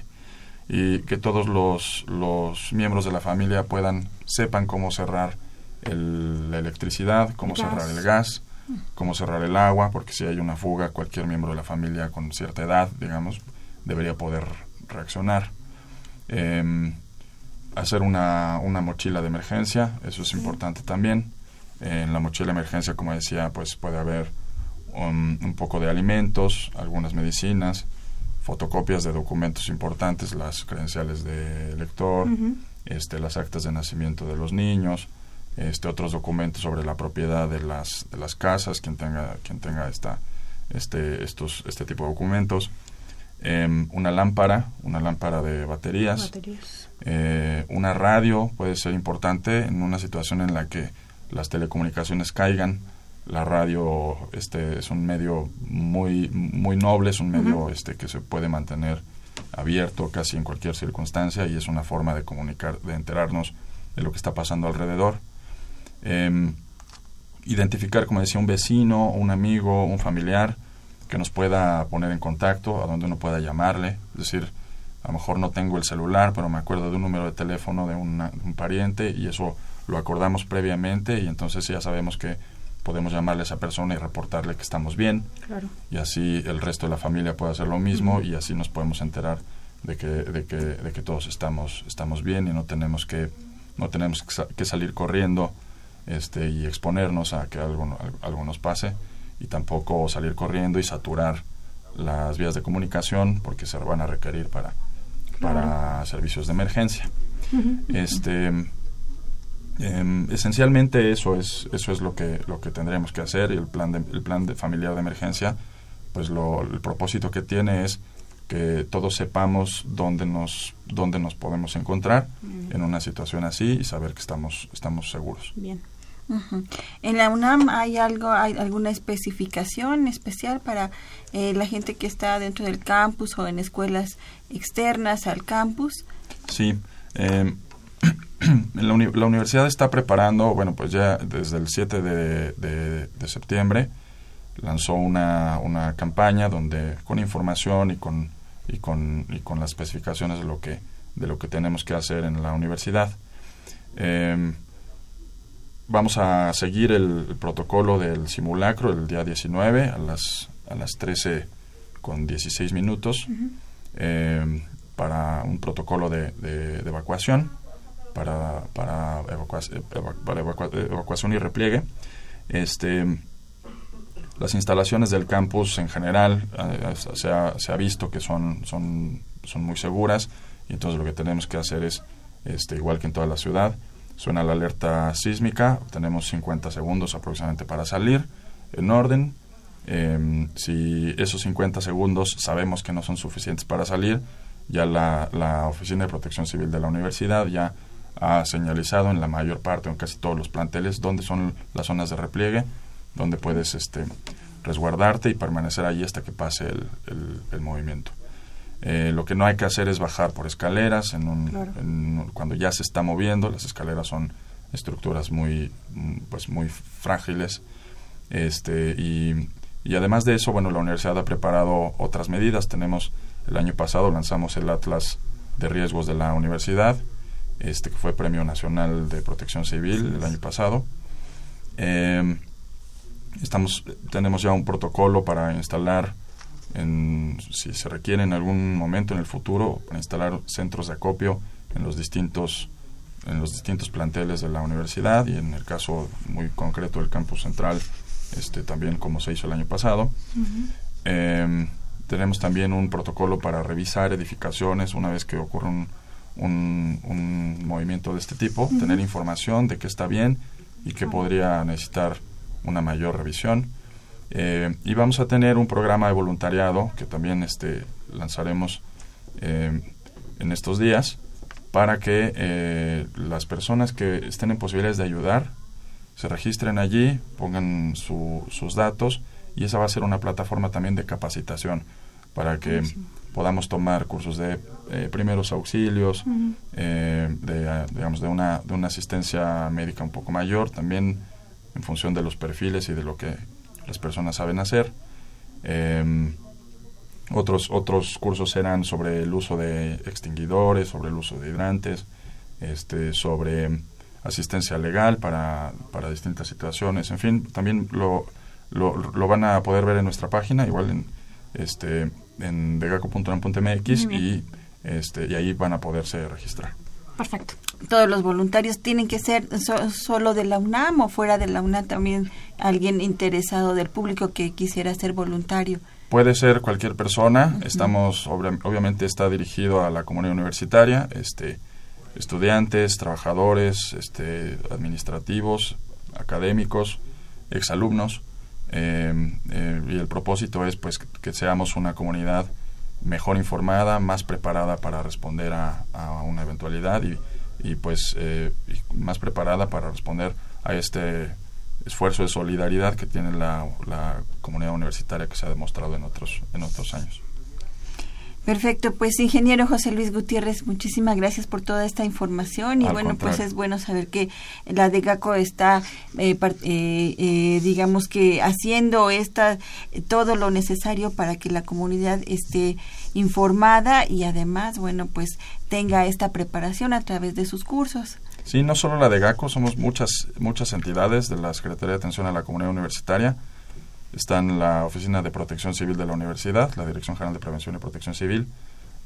Y que todos los, los miembros de la familia puedan sepan cómo cerrar el, la electricidad, cómo cerrar el gas, cómo cerrar el agua, porque si hay una fuga, cualquier miembro de la familia con cierta edad, digamos, debería poder reaccionar. Em, hacer una, una mochila de emergencia, eso es importante también en la mochila de emergencia, como decía, pues puede haber un, poco de alimentos, algunas medicinas, fotocopias de documentos importantes, las credenciales de lector, este, las actas de nacimiento de los niños, este, otros documentos sobre la propiedad de las, de las casas, quien tenga, quien tenga esta, este, estos, este tipo de documentos. Em, una lámpara, una lámpara de baterías, eh, una radio puede ser importante en una situación en la que las telecomunicaciones caigan. La radio este, es un medio muy, muy noble, es un medio este, que se puede mantener abierto casi en cualquier circunstancia y es una forma de comunicar, de enterarnos de lo que está pasando alrededor. Em, identificar, como decía, un vecino, un amigo, un familiar que nos pueda poner en contacto, a donde uno pueda llamarle. Es decir, a lo mejor no tengo el celular, pero me acuerdo de un número de teléfono de, de un pariente y eso lo acordamos previamente y entonces ya sabemos que podemos llamarle a esa persona y reportarle que estamos bien. Y así el resto de la familia puede hacer lo mismo y así nos podemos enterar de que, de que, de que todos estamos, estamos bien y no tenemos que, no tenemos que salir corriendo este, y exponernos a que algo, algo nos pase y tampoco salir corriendo y saturar las vías de comunicación porque se van a requerir para, para servicios de emergencia. Este Em, esencialmente eso es eso es lo que lo que tendremos que hacer y el plan de, el plan de familiar de emergencia pues lo, el propósito que tiene es que todos sepamos dónde nos dónde nos podemos encontrar en una situación así y saber que estamos estamos seguros. Bien. En la UNAM hay algo, hay alguna especificación especial para eh, la gente que está dentro del campus o en escuelas externas al campus. Sí, eh, la, universidad está preparando, bueno, pues ya desde el 7 de, septiembre lanzó una, una, campaña donde con información y con, y con, y con las especificaciones de lo que, de lo que tenemos que hacer en la universidad. Em, vamos a seguir el, protocolo del simulacro el día 19 a las, a las 13 con 16 minutos em, para un protocolo de, de evacuación para, para, evacuación y repliegue. Este, las instalaciones del campus en general eh, se, ha, se, ha, visto que son, son, son muy seguras y entonces lo que tenemos que hacer es, este, igual que en toda la ciudad, suena la alerta sísmica, tenemos 50 segundos aproximadamente para salir en orden. Em, si esos 50 segundos sabemos que no son suficientes para salir, ya la, la Oficina de Protección Civil de la universidad ya ha señalizado en la mayor parte, en casi todos los planteles, dónde son las zonas de repliegue, donde puedes este, resguardarte y permanecer allí hasta que pase el, el, movimiento. Eh, lo que no hay que hacer es bajar por escaleras en un, cuando ya se está moviendo. Las escaleras son estructuras muy, pues muy frágiles. Este, y, y además de eso, bueno, la universidad ha preparado otras medidas. Tenemos, el año pasado lanzamos el Atlas de Riesgos de la universidad, este que fue Premio Nacional de Protección Civil el año pasado. Em, estamos, tenemos ya un protocolo para instalar, en, si se requiere en algún momento en el futuro, para instalar centros de acopio en los distintos en los distintos planteles de la universidad y en el caso muy concreto del campus central este también como se hizo el año pasado em, tenemos también un protocolo para revisar edificaciones una vez que ocurre un, un, un movimiento de este tipo, tener información de que está bien y que podría necesitar una mayor revisión. Eh, y vamos a tener un programa de voluntariado que también este, lanzaremos eh, en estos días para que eh, las personas que estén en posibilidades de ayudar se registren allí, pongan su- sus datos y esa va a ser una plataforma también de capacitación para que Buenísimo. Podamos tomar cursos de eh, primeros auxilios, eh, de, digamos, de una, de una asistencia médica un poco mayor, también en función de los perfiles y de lo que las personas saben hacer. Em, otros, otros cursos serán sobre el uso de extinguidores, sobre el uso de hidrantes, este, sobre asistencia legal para, para distintas situaciones. En fin, también lo, lo, lo van a poder ver en nuestra página, igual en, este, en degaco.unam.mx y, este, y ahí van a poderse registrar. Perfecto. Todos los voluntarios tienen que ser so- solo de la UNAM o fuera de la UNAM también alguien interesado del público que quisiera ser voluntario. Puede ser cualquier persona. Estamos, obviamente, está dirigido a la comunidad universitaria, este, estudiantes, trabajadores, este, administrativos, académicos, exalumnos. Eh, eh, y el propósito es, pues, que, seamos una comunidad mejor informada, más preparada para responder a, una eventualidad y, pues, eh, más preparada para responder a este esfuerzo de solidaridad que tiene la, la comunidad universitaria que se ha demostrado en otros en otros años. Perfecto, pues ingeniero José Luis Gutiérrez, muchísimas gracias por toda esta información y Al bueno, pues es bueno saber que la DEGACO está, eh, eh, eh, digamos que haciendo esta, todo lo necesario para que la comunidad esté informada y además, bueno, pues tenga esta preparación a través de sus cursos. Sí, no solo la de GACO, somos muchas muchas entidades de la Secretaría de Atención a la Comunidad Universitaria. Están la Oficina de Protección Civil de la Universidad, la Dirección General de Prevención y Protección Civil,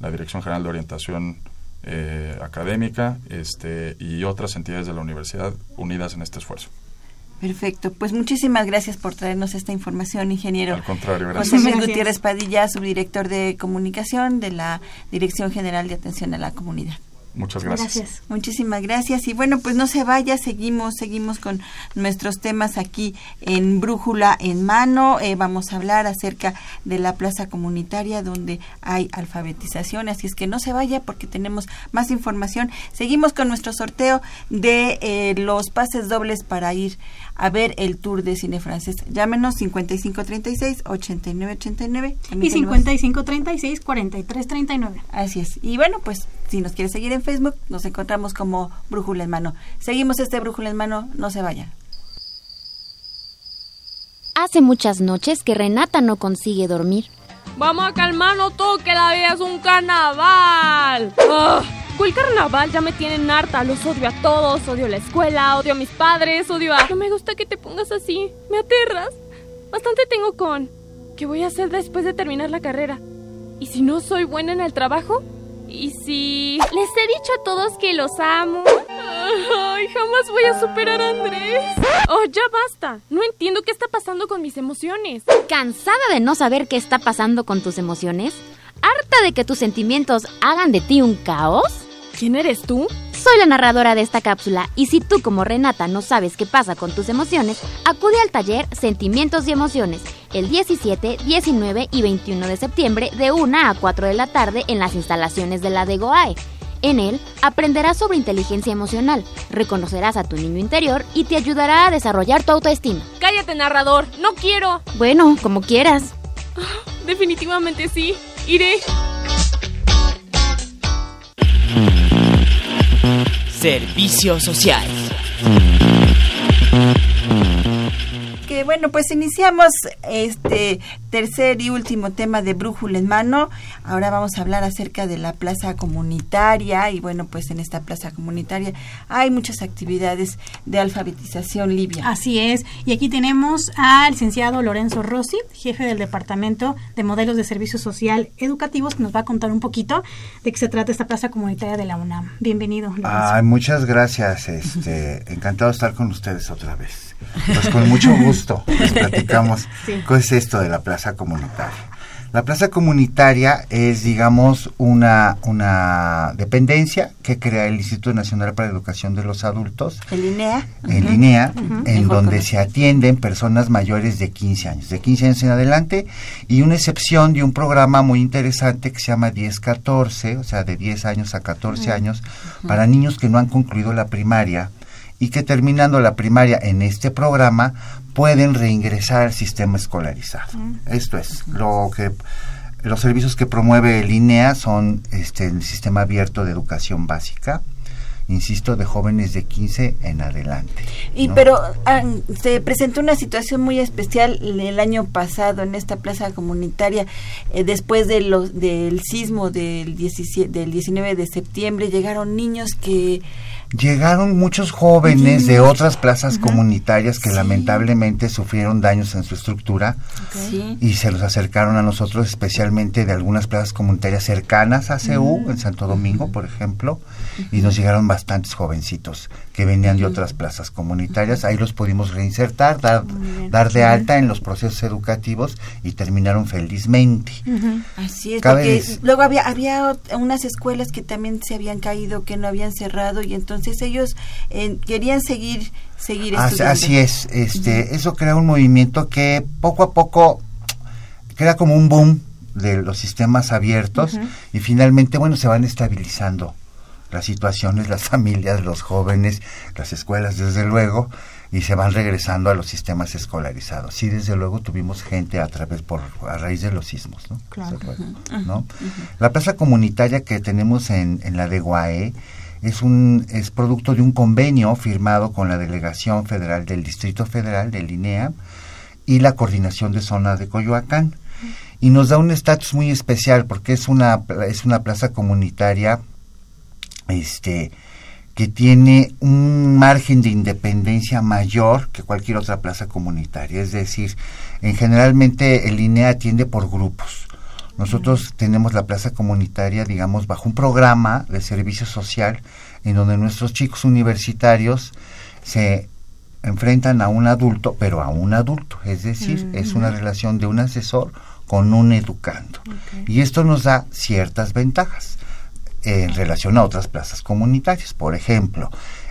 la Dirección General de Orientación eh, Académica este, y otras entidades de la universidad unidas en este esfuerzo. Perfecto, pues muchísimas gracias por traernos esta información, ingeniero. Al contrario, gracias. José Luis. Gutiérrez Padilla, subdirector de comunicación de la Dirección General de Atención a la Comunidad. Muchas gracias. Gracias. Muchísimas gracias. Y bueno, pues no se vaya, seguimos, seguimos con nuestros temas aquí en Brújula en Mano. Eh, vamos a hablar acerca de la plaza comunitaria donde hay alfabetización, así es que no se vaya porque tenemos más información. Seguimos con nuestro sorteo de eh, los pases dobles para ir a ver el tour de cine francés. Llámenos 5536-8989. Y 5536-4339. Así es. Y bueno, pues si nos quiere seguir en Facebook, nos encontramos como Brújula en Mano. Seguimos este Brújula en Mano, no se vayan. Hace muchas noches que Renata no consigue dormir. Vamos a calmarnos todo, que la vida es un carnaval. ¡Ah! ¿Cuál carnaval? Ya me tienen harta. Los odio a todos. Odio la escuela, odio a mis padres, odio a... No me gusta que te pongas así. Me aterras. Bastante tengo con... ¿Qué voy a hacer después de terminar la carrera? ¿Y si no soy buena en el trabajo? ¿Y si... Les he dicho a todos que los amo? Ay, jamás voy a superar a Andrés. Oh, ya basta. No entiendo qué está pasando con mis emociones. ¿Cansada de no saber qué está pasando con tus emociones? ¿Harta de que tus sentimientos hagan de ti un caos? ¿Quién eres tú? Soy la narradora de esta cápsula y si tú como Renata no sabes qué pasa con tus emociones, acude al taller Sentimientos y Emociones el 17, 19 y 21 de septiembre de 1 a 4 de la tarde en las instalaciones de la DEGOAE. En él aprenderás sobre inteligencia emocional, reconocerás a tu niño interior y te ayudará a desarrollar tu autoestima. Cállate, narrador. No quiero. Bueno, como quieras. Definitivamente sí. Iré. Servicio social. Que bueno, pues iniciamos este tercer y último tema de Brújula en Mano. Ahora vamos a hablar acerca de la plaza comunitaria y bueno, pues en esta plaza comunitaria hay muchas actividades de alfabetización libia. Así es. Y aquí tenemos al licenciado Lorenzo Rossi, jefe del Departamento de Modelos de Servicio Social Educativos, que nos va a contar un poquito de qué se trata esta plaza comunitaria de la UNAM. Bienvenido. Lorenzo. Ay, muchas gracias. Este, encantado de estar con ustedes otra vez. Pues con mucho gusto les platicamos Sí. qué es esto de la plaza comunitaria. La plaza comunitaria es, digamos, una, una dependencia que crea el Instituto Nacional para la Educación de los Adultos. El INEA. En línea, en donde se atienden personas mayores de 15 años, de 15 años en adelante, y una excepción de un programa muy interesante que se llama 10-14, o sea, de 10 años a 14 años, para niños que no han concluido la primaria y que terminando la primaria en este programa pueden reingresar al sistema escolarizado. Esto es, lo que los servicios que promueve el INEA son este, el sistema abierto de educación básica, insisto, de jóvenes de 15 en adelante. Y ¿no? pero ah, se presentó una situación muy especial el año pasado en esta plaza comunitaria eh, después de los del sismo del 17 del 19 de septiembre llegaron niños que Llegaron muchos jóvenes de otras plazas comunitarias que lamentablemente sufrieron daños en su estructura Sí. y se los acercaron a nosotros, especialmente de algunas plazas comunitarias cercanas a CEU, en Santo Domingo, por ejemplo, y nos llegaron bastantes jovencitos que venían de otras plazas comunitarias. Ahí los pudimos reinsertar, dar, dar de alta en los procesos educativos y terminaron felizmente. Así es, Cabe porque luego había había unas escuelas que también se habían caído, que no habían cerrado y entonces ellos eh, querían seguir seguir Así, estudiando. así es, este, eso crea un movimiento que poco a poco crea como un boom de los sistemas abiertos y finalmente, bueno, se van estabilizando las situaciones, las familias, los jóvenes, las escuelas, desde luego, y se van regresando a los sistemas escolarizados. Sí, desde luego tuvimos gente a través por a raíz de los sismos, ¿no? Claro. Luego, ¿no? La plaza comunitaria que tenemos en, en la de Guaé es un es producto de un convenio firmado con la Delegación Federal del Distrito Federal del INEA y la Coordinación de Zona de Coyoacán y nos da un estatus muy especial porque es una es una plaza comunitaria este que tiene un margen de independencia mayor que cualquier otra plaza comunitaria, es decir, en generalmente el INEA atiende por grupos. Nosotros tenemos la plaza comunitaria, digamos, bajo un programa de servicio social en donde nuestros chicos universitarios se enfrentan a un adulto, pero a un adulto, es decir, es una relación de un asesor con un educando. Y esto nos da ciertas ventajas en relación a otras plazas comunitarias. Por ejemplo,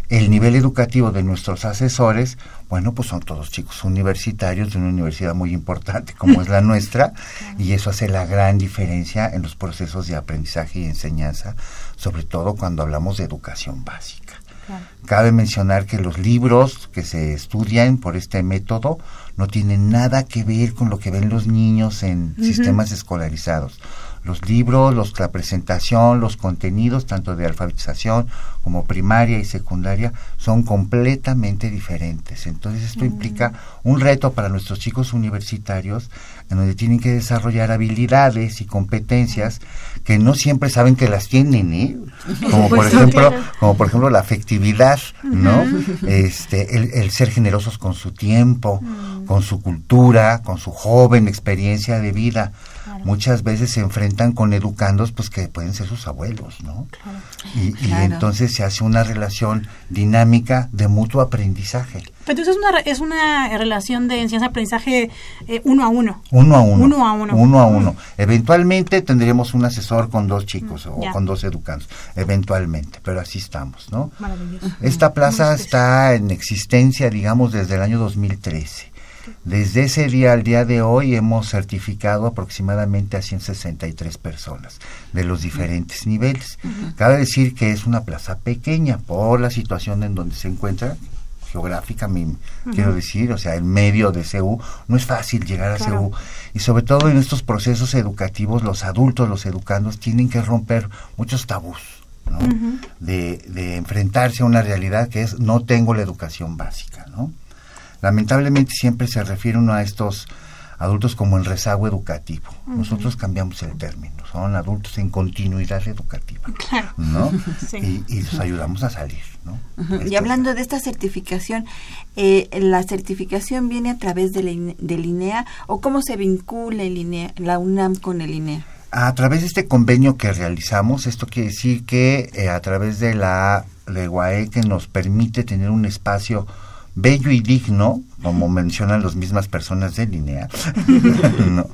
el nivel educativo de nuestros asesores, bueno, pues son todos chicos universitarios de una universidad muy importante como es la nuestra, y eso hace la gran diferencia en los procesos de aprendizaje y enseñanza, sobre todo cuando hablamos de educación básica. Cabe mencionar que los libros que se estudian por este método no tienen nada que ver con lo que ven los niños en sistemas escolarizados. Los libros, los, la presentación, los contenidos, tanto de alfabetización como primaria y secundaria, son completamente diferentes. Entonces esto implica un reto para nuestros chicos universitarios en donde tienen que desarrollar habilidades y competencias que no siempre saben que las tienen, ¿eh? Como por Pues ejemplo, como por ejemplo la afectividad, ¿no? Este, el, el ser generosos con su tiempo, con su cultura, con su joven experiencia de vida. Muchas veces se enfrentan con educandos pues que pueden ser sus abuelos, ¿no? Y, y Claro. entonces se hace una relación dinámica de mutuo aprendizaje, Pero entonces es una, es una relación de enseñanza-aprendizaje eh, uno a uno. uno a uno. Uno a uno. Uno a uno. Eventualmente tendremos un asesor con dos chicos o ya. con dos educandos, eventualmente, pero así estamos, ¿no? Maravilloso. Esta plaza está en existencia, digamos, desde el año 2013. Desde ese día al día de hoy hemos certificado aproximadamente a 163 personas de los diferentes niveles. Cabe decir que es una plaza pequeña por la situación en donde se encuentra geográfica, quiero decir, o sea, en medio de CEU, no es fácil llegar a Claro. CEU. Y sobre todo en estos procesos educativos, los adultos, los educandos, tienen que romper muchos tabús. ¿no? de, de enfrentarse a una realidad que es no tengo la educación básica, ¿no? Lamentablemente siempre se refiere uno a estos adultos como el rezago educativo. Nosotros cambiamos el término, son adultos en continuidad educativa, Claro. ¿no? Sí. Y, y los ayudamos a salir, ¿no? Y hablando de esta certificación, eh, ¿la certificación viene a través de la INE- del INEA o cómo se vincula el INEA, la UNAM con el INEA? A través de este convenio que realizamos, esto quiere decir que eh, a través de la de UAE que nos permite tener un espacio bello y digno, como mencionan las mismas personas de línea. no.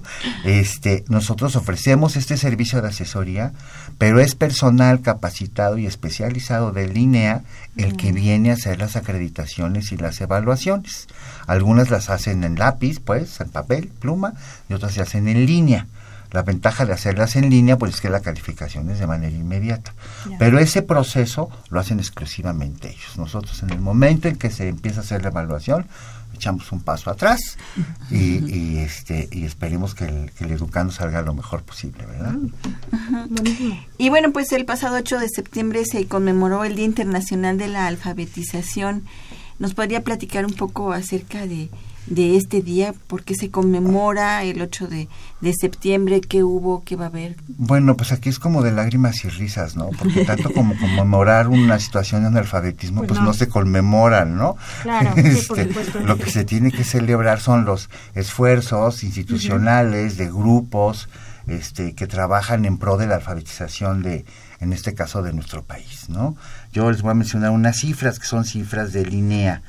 este, nosotros ofrecemos este servicio de asesoría, pero es personal capacitado y especializado de línea el que viene a hacer las acreditaciones y las evaluaciones. Algunas las hacen en lápiz, pues, en papel, pluma, y otras se hacen en línea. La ventaja de hacerlas en línea, pues es que la calificación es de manera inmediata. Pero ese proceso lo hacen exclusivamente ellos. Nosotros en el momento en que se empieza a hacer la evaluación, echamos un paso atrás y, este y esperemos que el, que el educando salga lo mejor posible, ¿verdad? Y bueno, pues el pasado 8 de septiembre se conmemoró el Día Internacional de la Alfabetización. ¿Nos podría platicar un poco acerca de, de este día, por qué se conmemora el 8 de, de, septiembre, qué hubo, qué va a haber. Bueno, pues aquí es como de lágrimas y risas, ¿no? Porque tanto como conmemorar una situación de analfabetismo, pues, pues no. se conmemoran, ¿no? Claro, este, lo que se tiene que celebrar son los esfuerzos institucionales, uh -huh. de grupos, este, que trabajan en pro de la alfabetización de, en este caso, de nuestro país, ¿no? Yo les voy a mencionar unas cifras que son cifras de línea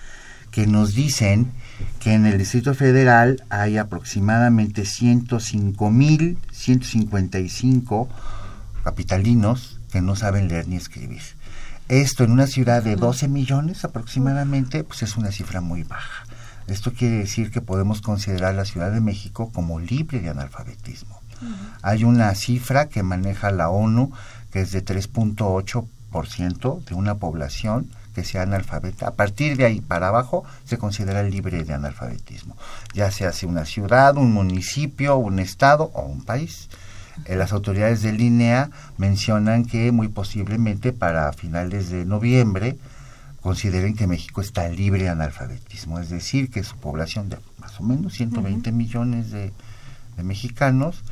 que nos dicen que en el Distrito Federal hay aproximadamente 105.155 capitalinos que no saben leer ni escribir. Esto en una ciudad de 12 millones aproximadamente, pues es una cifra muy baja. Esto quiere decir que podemos considerar la Ciudad de México como libre de analfabetismo. Uh -huh. Hay una cifra que maneja la ONU que es de 3.8% de una población que sea analfabeta. A partir de ahí para abajo se considera libre de analfabetismo, ya sea una ciudad, un municipio, un estado o un país. Eh, las autoridades de línea mencionan que muy posiblemente para finales de noviembre consideren que México está libre de analfabetismo, es decir, que su población de más o menos 120 uh -huh. millones de, de mexicanos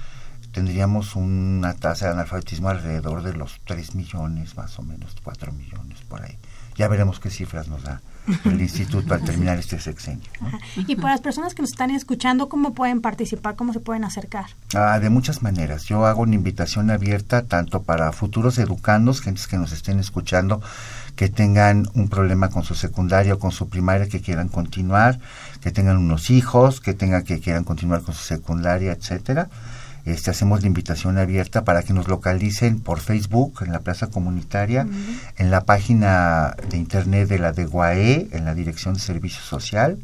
tendríamos una tasa de analfabetismo alrededor de los 3 millones, más o menos 4 millones por ahí. Ya veremos qué cifras nos da el instituto al terminar este sexenio. ¿no? Y para las personas que nos están escuchando, ¿cómo pueden participar? ¿Cómo se pueden acercar? Ah, de muchas maneras. Yo hago una invitación abierta tanto para futuros educandos, gentes que nos estén escuchando, que tengan un problema con su secundaria o con su primaria, que quieran continuar, que tengan unos hijos, que tengan que quieran continuar con su secundaria, etcétera este, hacemos la invitación abierta para que nos localicen por Facebook, en la plaza comunitaria, uh -huh. en la página de internet de la DEGUAE, en la Dirección de Servicio Social,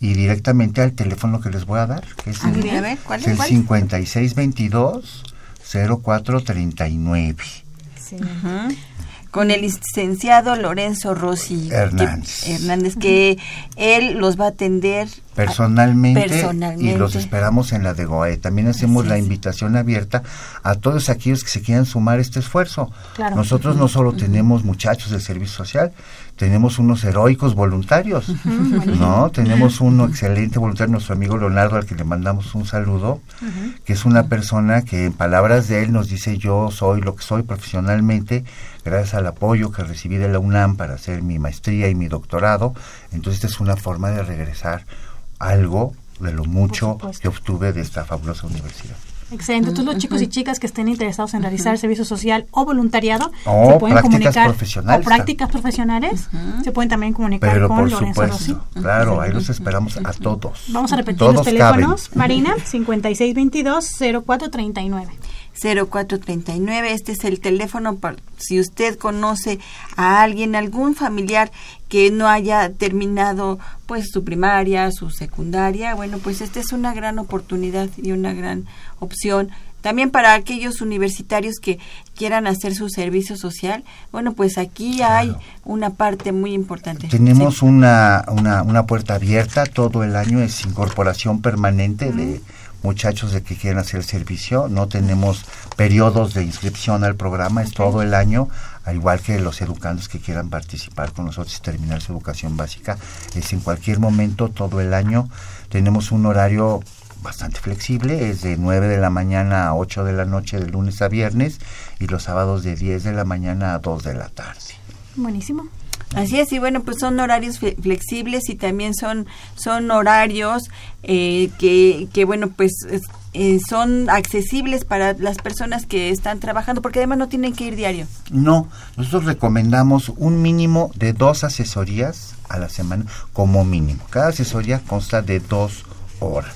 y directamente al teléfono que les voy a dar, que es el, ver, ¿cuál es el 5622-0439. Sí. Uh -huh con el licenciado Lorenzo Rossi Hernández. Que, Hernández, que él los va a atender personalmente, a, personalmente. y los esperamos en la de GOE. También hacemos la invitación abierta a todos aquellos que se quieran sumar a este esfuerzo. Claro. Nosotros no solo uh -huh. tenemos muchachos del servicio social, tenemos unos heroicos voluntarios, uh -huh. ¿no? Tenemos uno excelente voluntario, nuestro amigo Leonardo, al que le mandamos un saludo, que es una persona que en palabras de él nos dice yo soy lo que soy profesionalmente, gracias al apoyo que recibí de la UNAM para hacer mi maestría y mi doctorado. Entonces esta es una forma de regresar algo de lo mucho que obtuve de esta fabulosa universidad. Excelente. Entonces, los chicos y chicas que estén interesados en realizar servicio social o voluntariado o se pueden comunicar profesionales, o prácticas profesionales se pueden también comunicar Pero con por Lorenzo supuesto, Rossi. Claro, ahí los esperamos a todos. Vamos a repetir todos los teléfonos. caben. Marina, 5622-0439. 0439. Este es el teléfono para si usted conoce a alguien, algún familiar que no haya terminado pues su primaria, su secundaria, bueno, pues esta es una gran oportunidad y una gran opción. También para aquellos universitarios que quieran hacer su servicio social, bueno, pues aquí claro. hay una parte muy importante. Tenemos sí. una, una, una, puerta abierta todo el año, es incorporación permanente de muchachos de que quieren hacer el servicio. No tenemos periodos de inscripción al programa, es todo el año, al igual que los educandos que quieran participar con nosotros y terminar su educación básica. Es en cualquier momento, todo el año. Tenemos un horario bastante flexible, es de 9 de la mañana a 8 de la noche de lunes a viernes y los sábados de 10 de la mañana a 2 de la tarde. Buenísimo. Así es, y bueno, pues son horarios flexibles y también son, son horarios eh, que, que, bueno, pues eh, son accesibles para las personas que están trabajando, porque además no tienen que ir diario. No, nosotros recomendamos un mínimo de dos asesorías a la semana como mínimo. Cada asesoría consta de dos horas.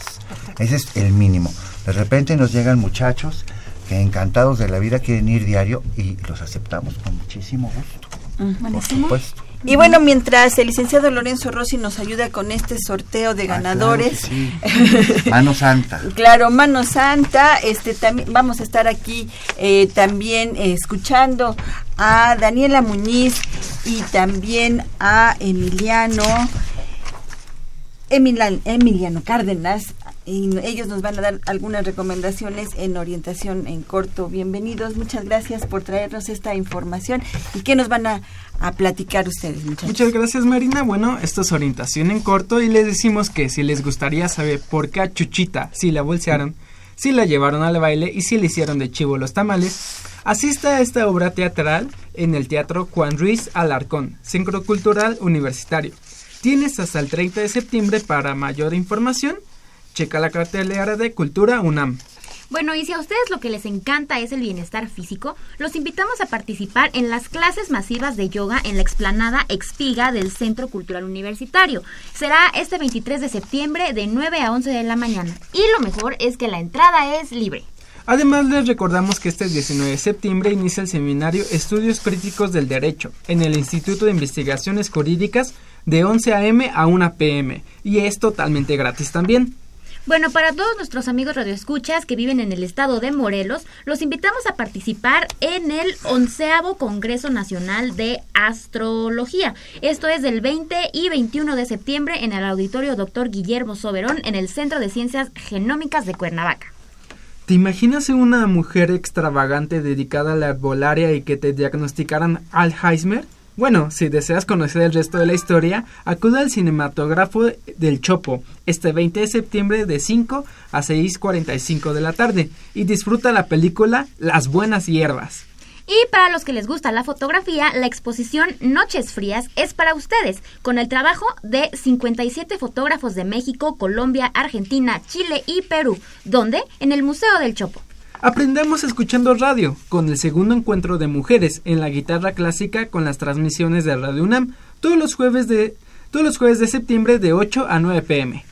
Ese es el mínimo. De repente nos llegan muchachos que encantados de la vida quieren ir diario y los aceptamos con muchísimo gusto. Por supuesto. Y bueno, mientras el licenciado Lorenzo Rossi nos ayuda con este sorteo de Ah, ganadores. claro sí. Mano Santa. Claro, Mano Santa, este también vamos a estar aquí eh, también eh, escuchando a Daniela Muñiz y también a Emiliano Emilan- Emiliano Cárdenas y ellos nos van a dar algunas recomendaciones en orientación en corto. Bienvenidos, muchas gracias por traernos esta información y qué nos van a, a platicar ustedes, muchachos. Muchas gracias Marina. Bueno, esto es orientación en corto y les decimos que si les gustaría saber por qué a Chuchita si la bolsearon, si la llevaron al baile y si le hicieron de chivo los tamales, asista a esta obra teatral en el Teatro Juan Ruiz Alarcón, Centro Cultural Universitario. Tienes hasta el 30 de septiembre para mayor información. Checa la cartelera de Cultura UNAM. Bueno, y si a ustedes lo que les encanta es el bienestar físico, los invitamos a participar en las clases masivas de yoga en la explanada Expiga del Centro Cultural Universitario. Será este 23 de septiembre de 9 a 11 de la mañana. Y lo mejor es que la entrada es libre. Además, les recordamos que este 19 de septiembre inicia el seminario Estudios Críticos del Derecho en el Instituto de Investigaciones Jurídicas de 11 a.m. a 1 p.m. y es totalmente gratis también. Bueno, para todos nuestros amigos radioescuchas que viven en el estado de Morelos, los invitamos a participar en el onceavo Congreso Nacional de Astrología. Esto es del 20 y 21 de septiembre en el Auditorio Dr. Guillermo Soberón en el Centro de Ciencias Genómicas de Cuernavaca. ¿Te imaginas una mujer extravagante dedicada a la herbolaria y que te diagnosticaran Alzheimer? Bueno, si deseas conocer el resto de la historia, acude al cinematógrafo del Chopo este 20 de septiembre de 5 a 6.45 de la tarde y disfruta la película Las Buenas Hierbas. Y para los que les gusta la fotografía, la exposición Noches Frías es para ustedes, con el trabajo de 57 fotógrafos de México, Colombia, Argentina, Chile y Perú, donde en el Museo del Chopo. Aprendemos escuchando radio, con el segundo encuentro de mujeres en la guitarra clásica con las transmisiones de Radio UNAM, todos los jueves de, todos los jueves de septiembre de 8 a 9 pm.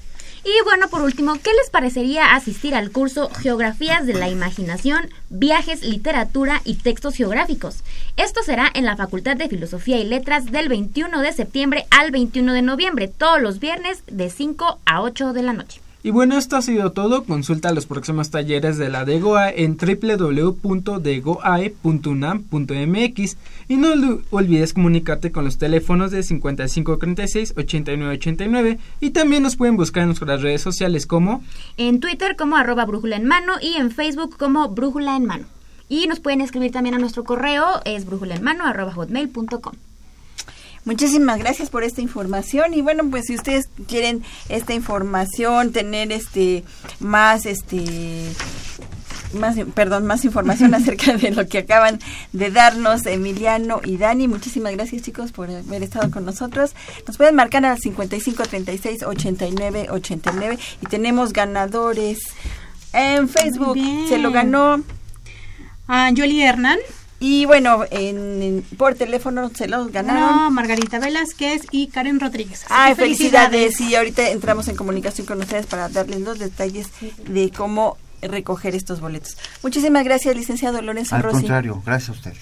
Y bueno, por último, ¿qué les parecería asistir al curso Geografías de la Imaginación, Viajes, Literatura y Textos Geográficos? Esto será en la Facultad de Filosofía y Letras del 21 de septiembre al 21 de noviembre, todos los viernes de 5 a 8 de la noche. Y bueno, esto ha sido todo. Consulta los próximos talleres de la DEGOA en www.degoae.unam.mx y no olvides comunicarte con los teléfonos de 5536-8989 y también nos pueden buscar en nuestras redes sociales como En Twitter como arroba brújula en mano y en Facebook como brújula en mano. Y nos pueden escribir también a nuestro correo, es brújula en mano. Muchísimas gracias por esta información y bueno, pues si ustedes quieren esta información, tener este más este más perdón, más información acerca de lo que acaban de darnos Emiliano y Dani, muchísimas gracias chicos por haber estado con nosotros. Nos pueden marcar al 55 36 89 89 y tenemos ganadores en Facebook. Se lo ganó a Yoli Hernán. Y bueno, en, en- por teléfono se los ganaron. No, Margarita Velázquez y Karen Rodríguez. Así Ay, que felicidades. Y ahorita entramos en comunicación con ustedes para darles los detalles de cómo recoger estos boletos. Muchísimas gracias, licenciado Lorenzo Al Rossi. contrario, gracias a ustedes.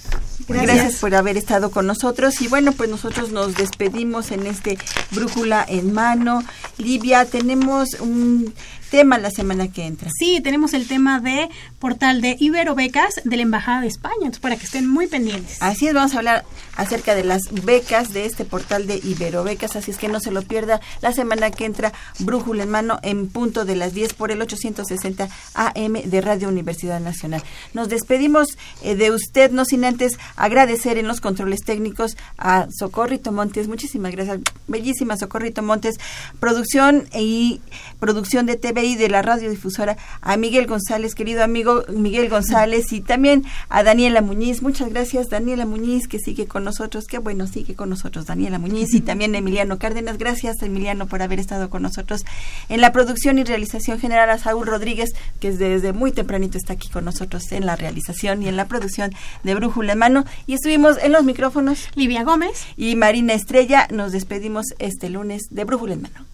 Gracias. por haber estado con nosotros. Y bueno, pues nosotros nos despedimos en este Brújula en mano. Livia, tenemos un tema la semana que entra. Sí, tenemos el tema de portal de Iberobecas de la Embajada de España, entonces para que estén muy pendientes. Así es, vamos a hablar acerca de las becas de este portal de Iberobecas, así es que no se lo pierda la semana que entra, Brújula en mano, en punto de las 10 por el 860 AM de Radio Universidad Nacional. Nos despedimos eh, de usted, no sin antes agradecer en los controles técnicos a Socorrito Montes, muchísimas gracias, bellísima Socorrito Montes, producción y producción de TV y de la radiodifusora, a Miguel González, querido amigo Miguel González, y también a Daniela Muñiz, muchas gracias Daniela Muñiz, que sigue con nosotros, qué bueno, sigue con nosotros Daniela Muñiz, y también Emiliano Cárdenas, gracias Emiliano por haber estado con nosotros en la producción y realización general a Saúl Rodríguez, que desde muy tempranito está aquí con nosotros en la realización y en la producción de Brújula en Mano. Y estuvimos en los micrófonos. Livia Gómez. Y Marina Estrella. Nos despedimos este lunes de Brújula en Mano.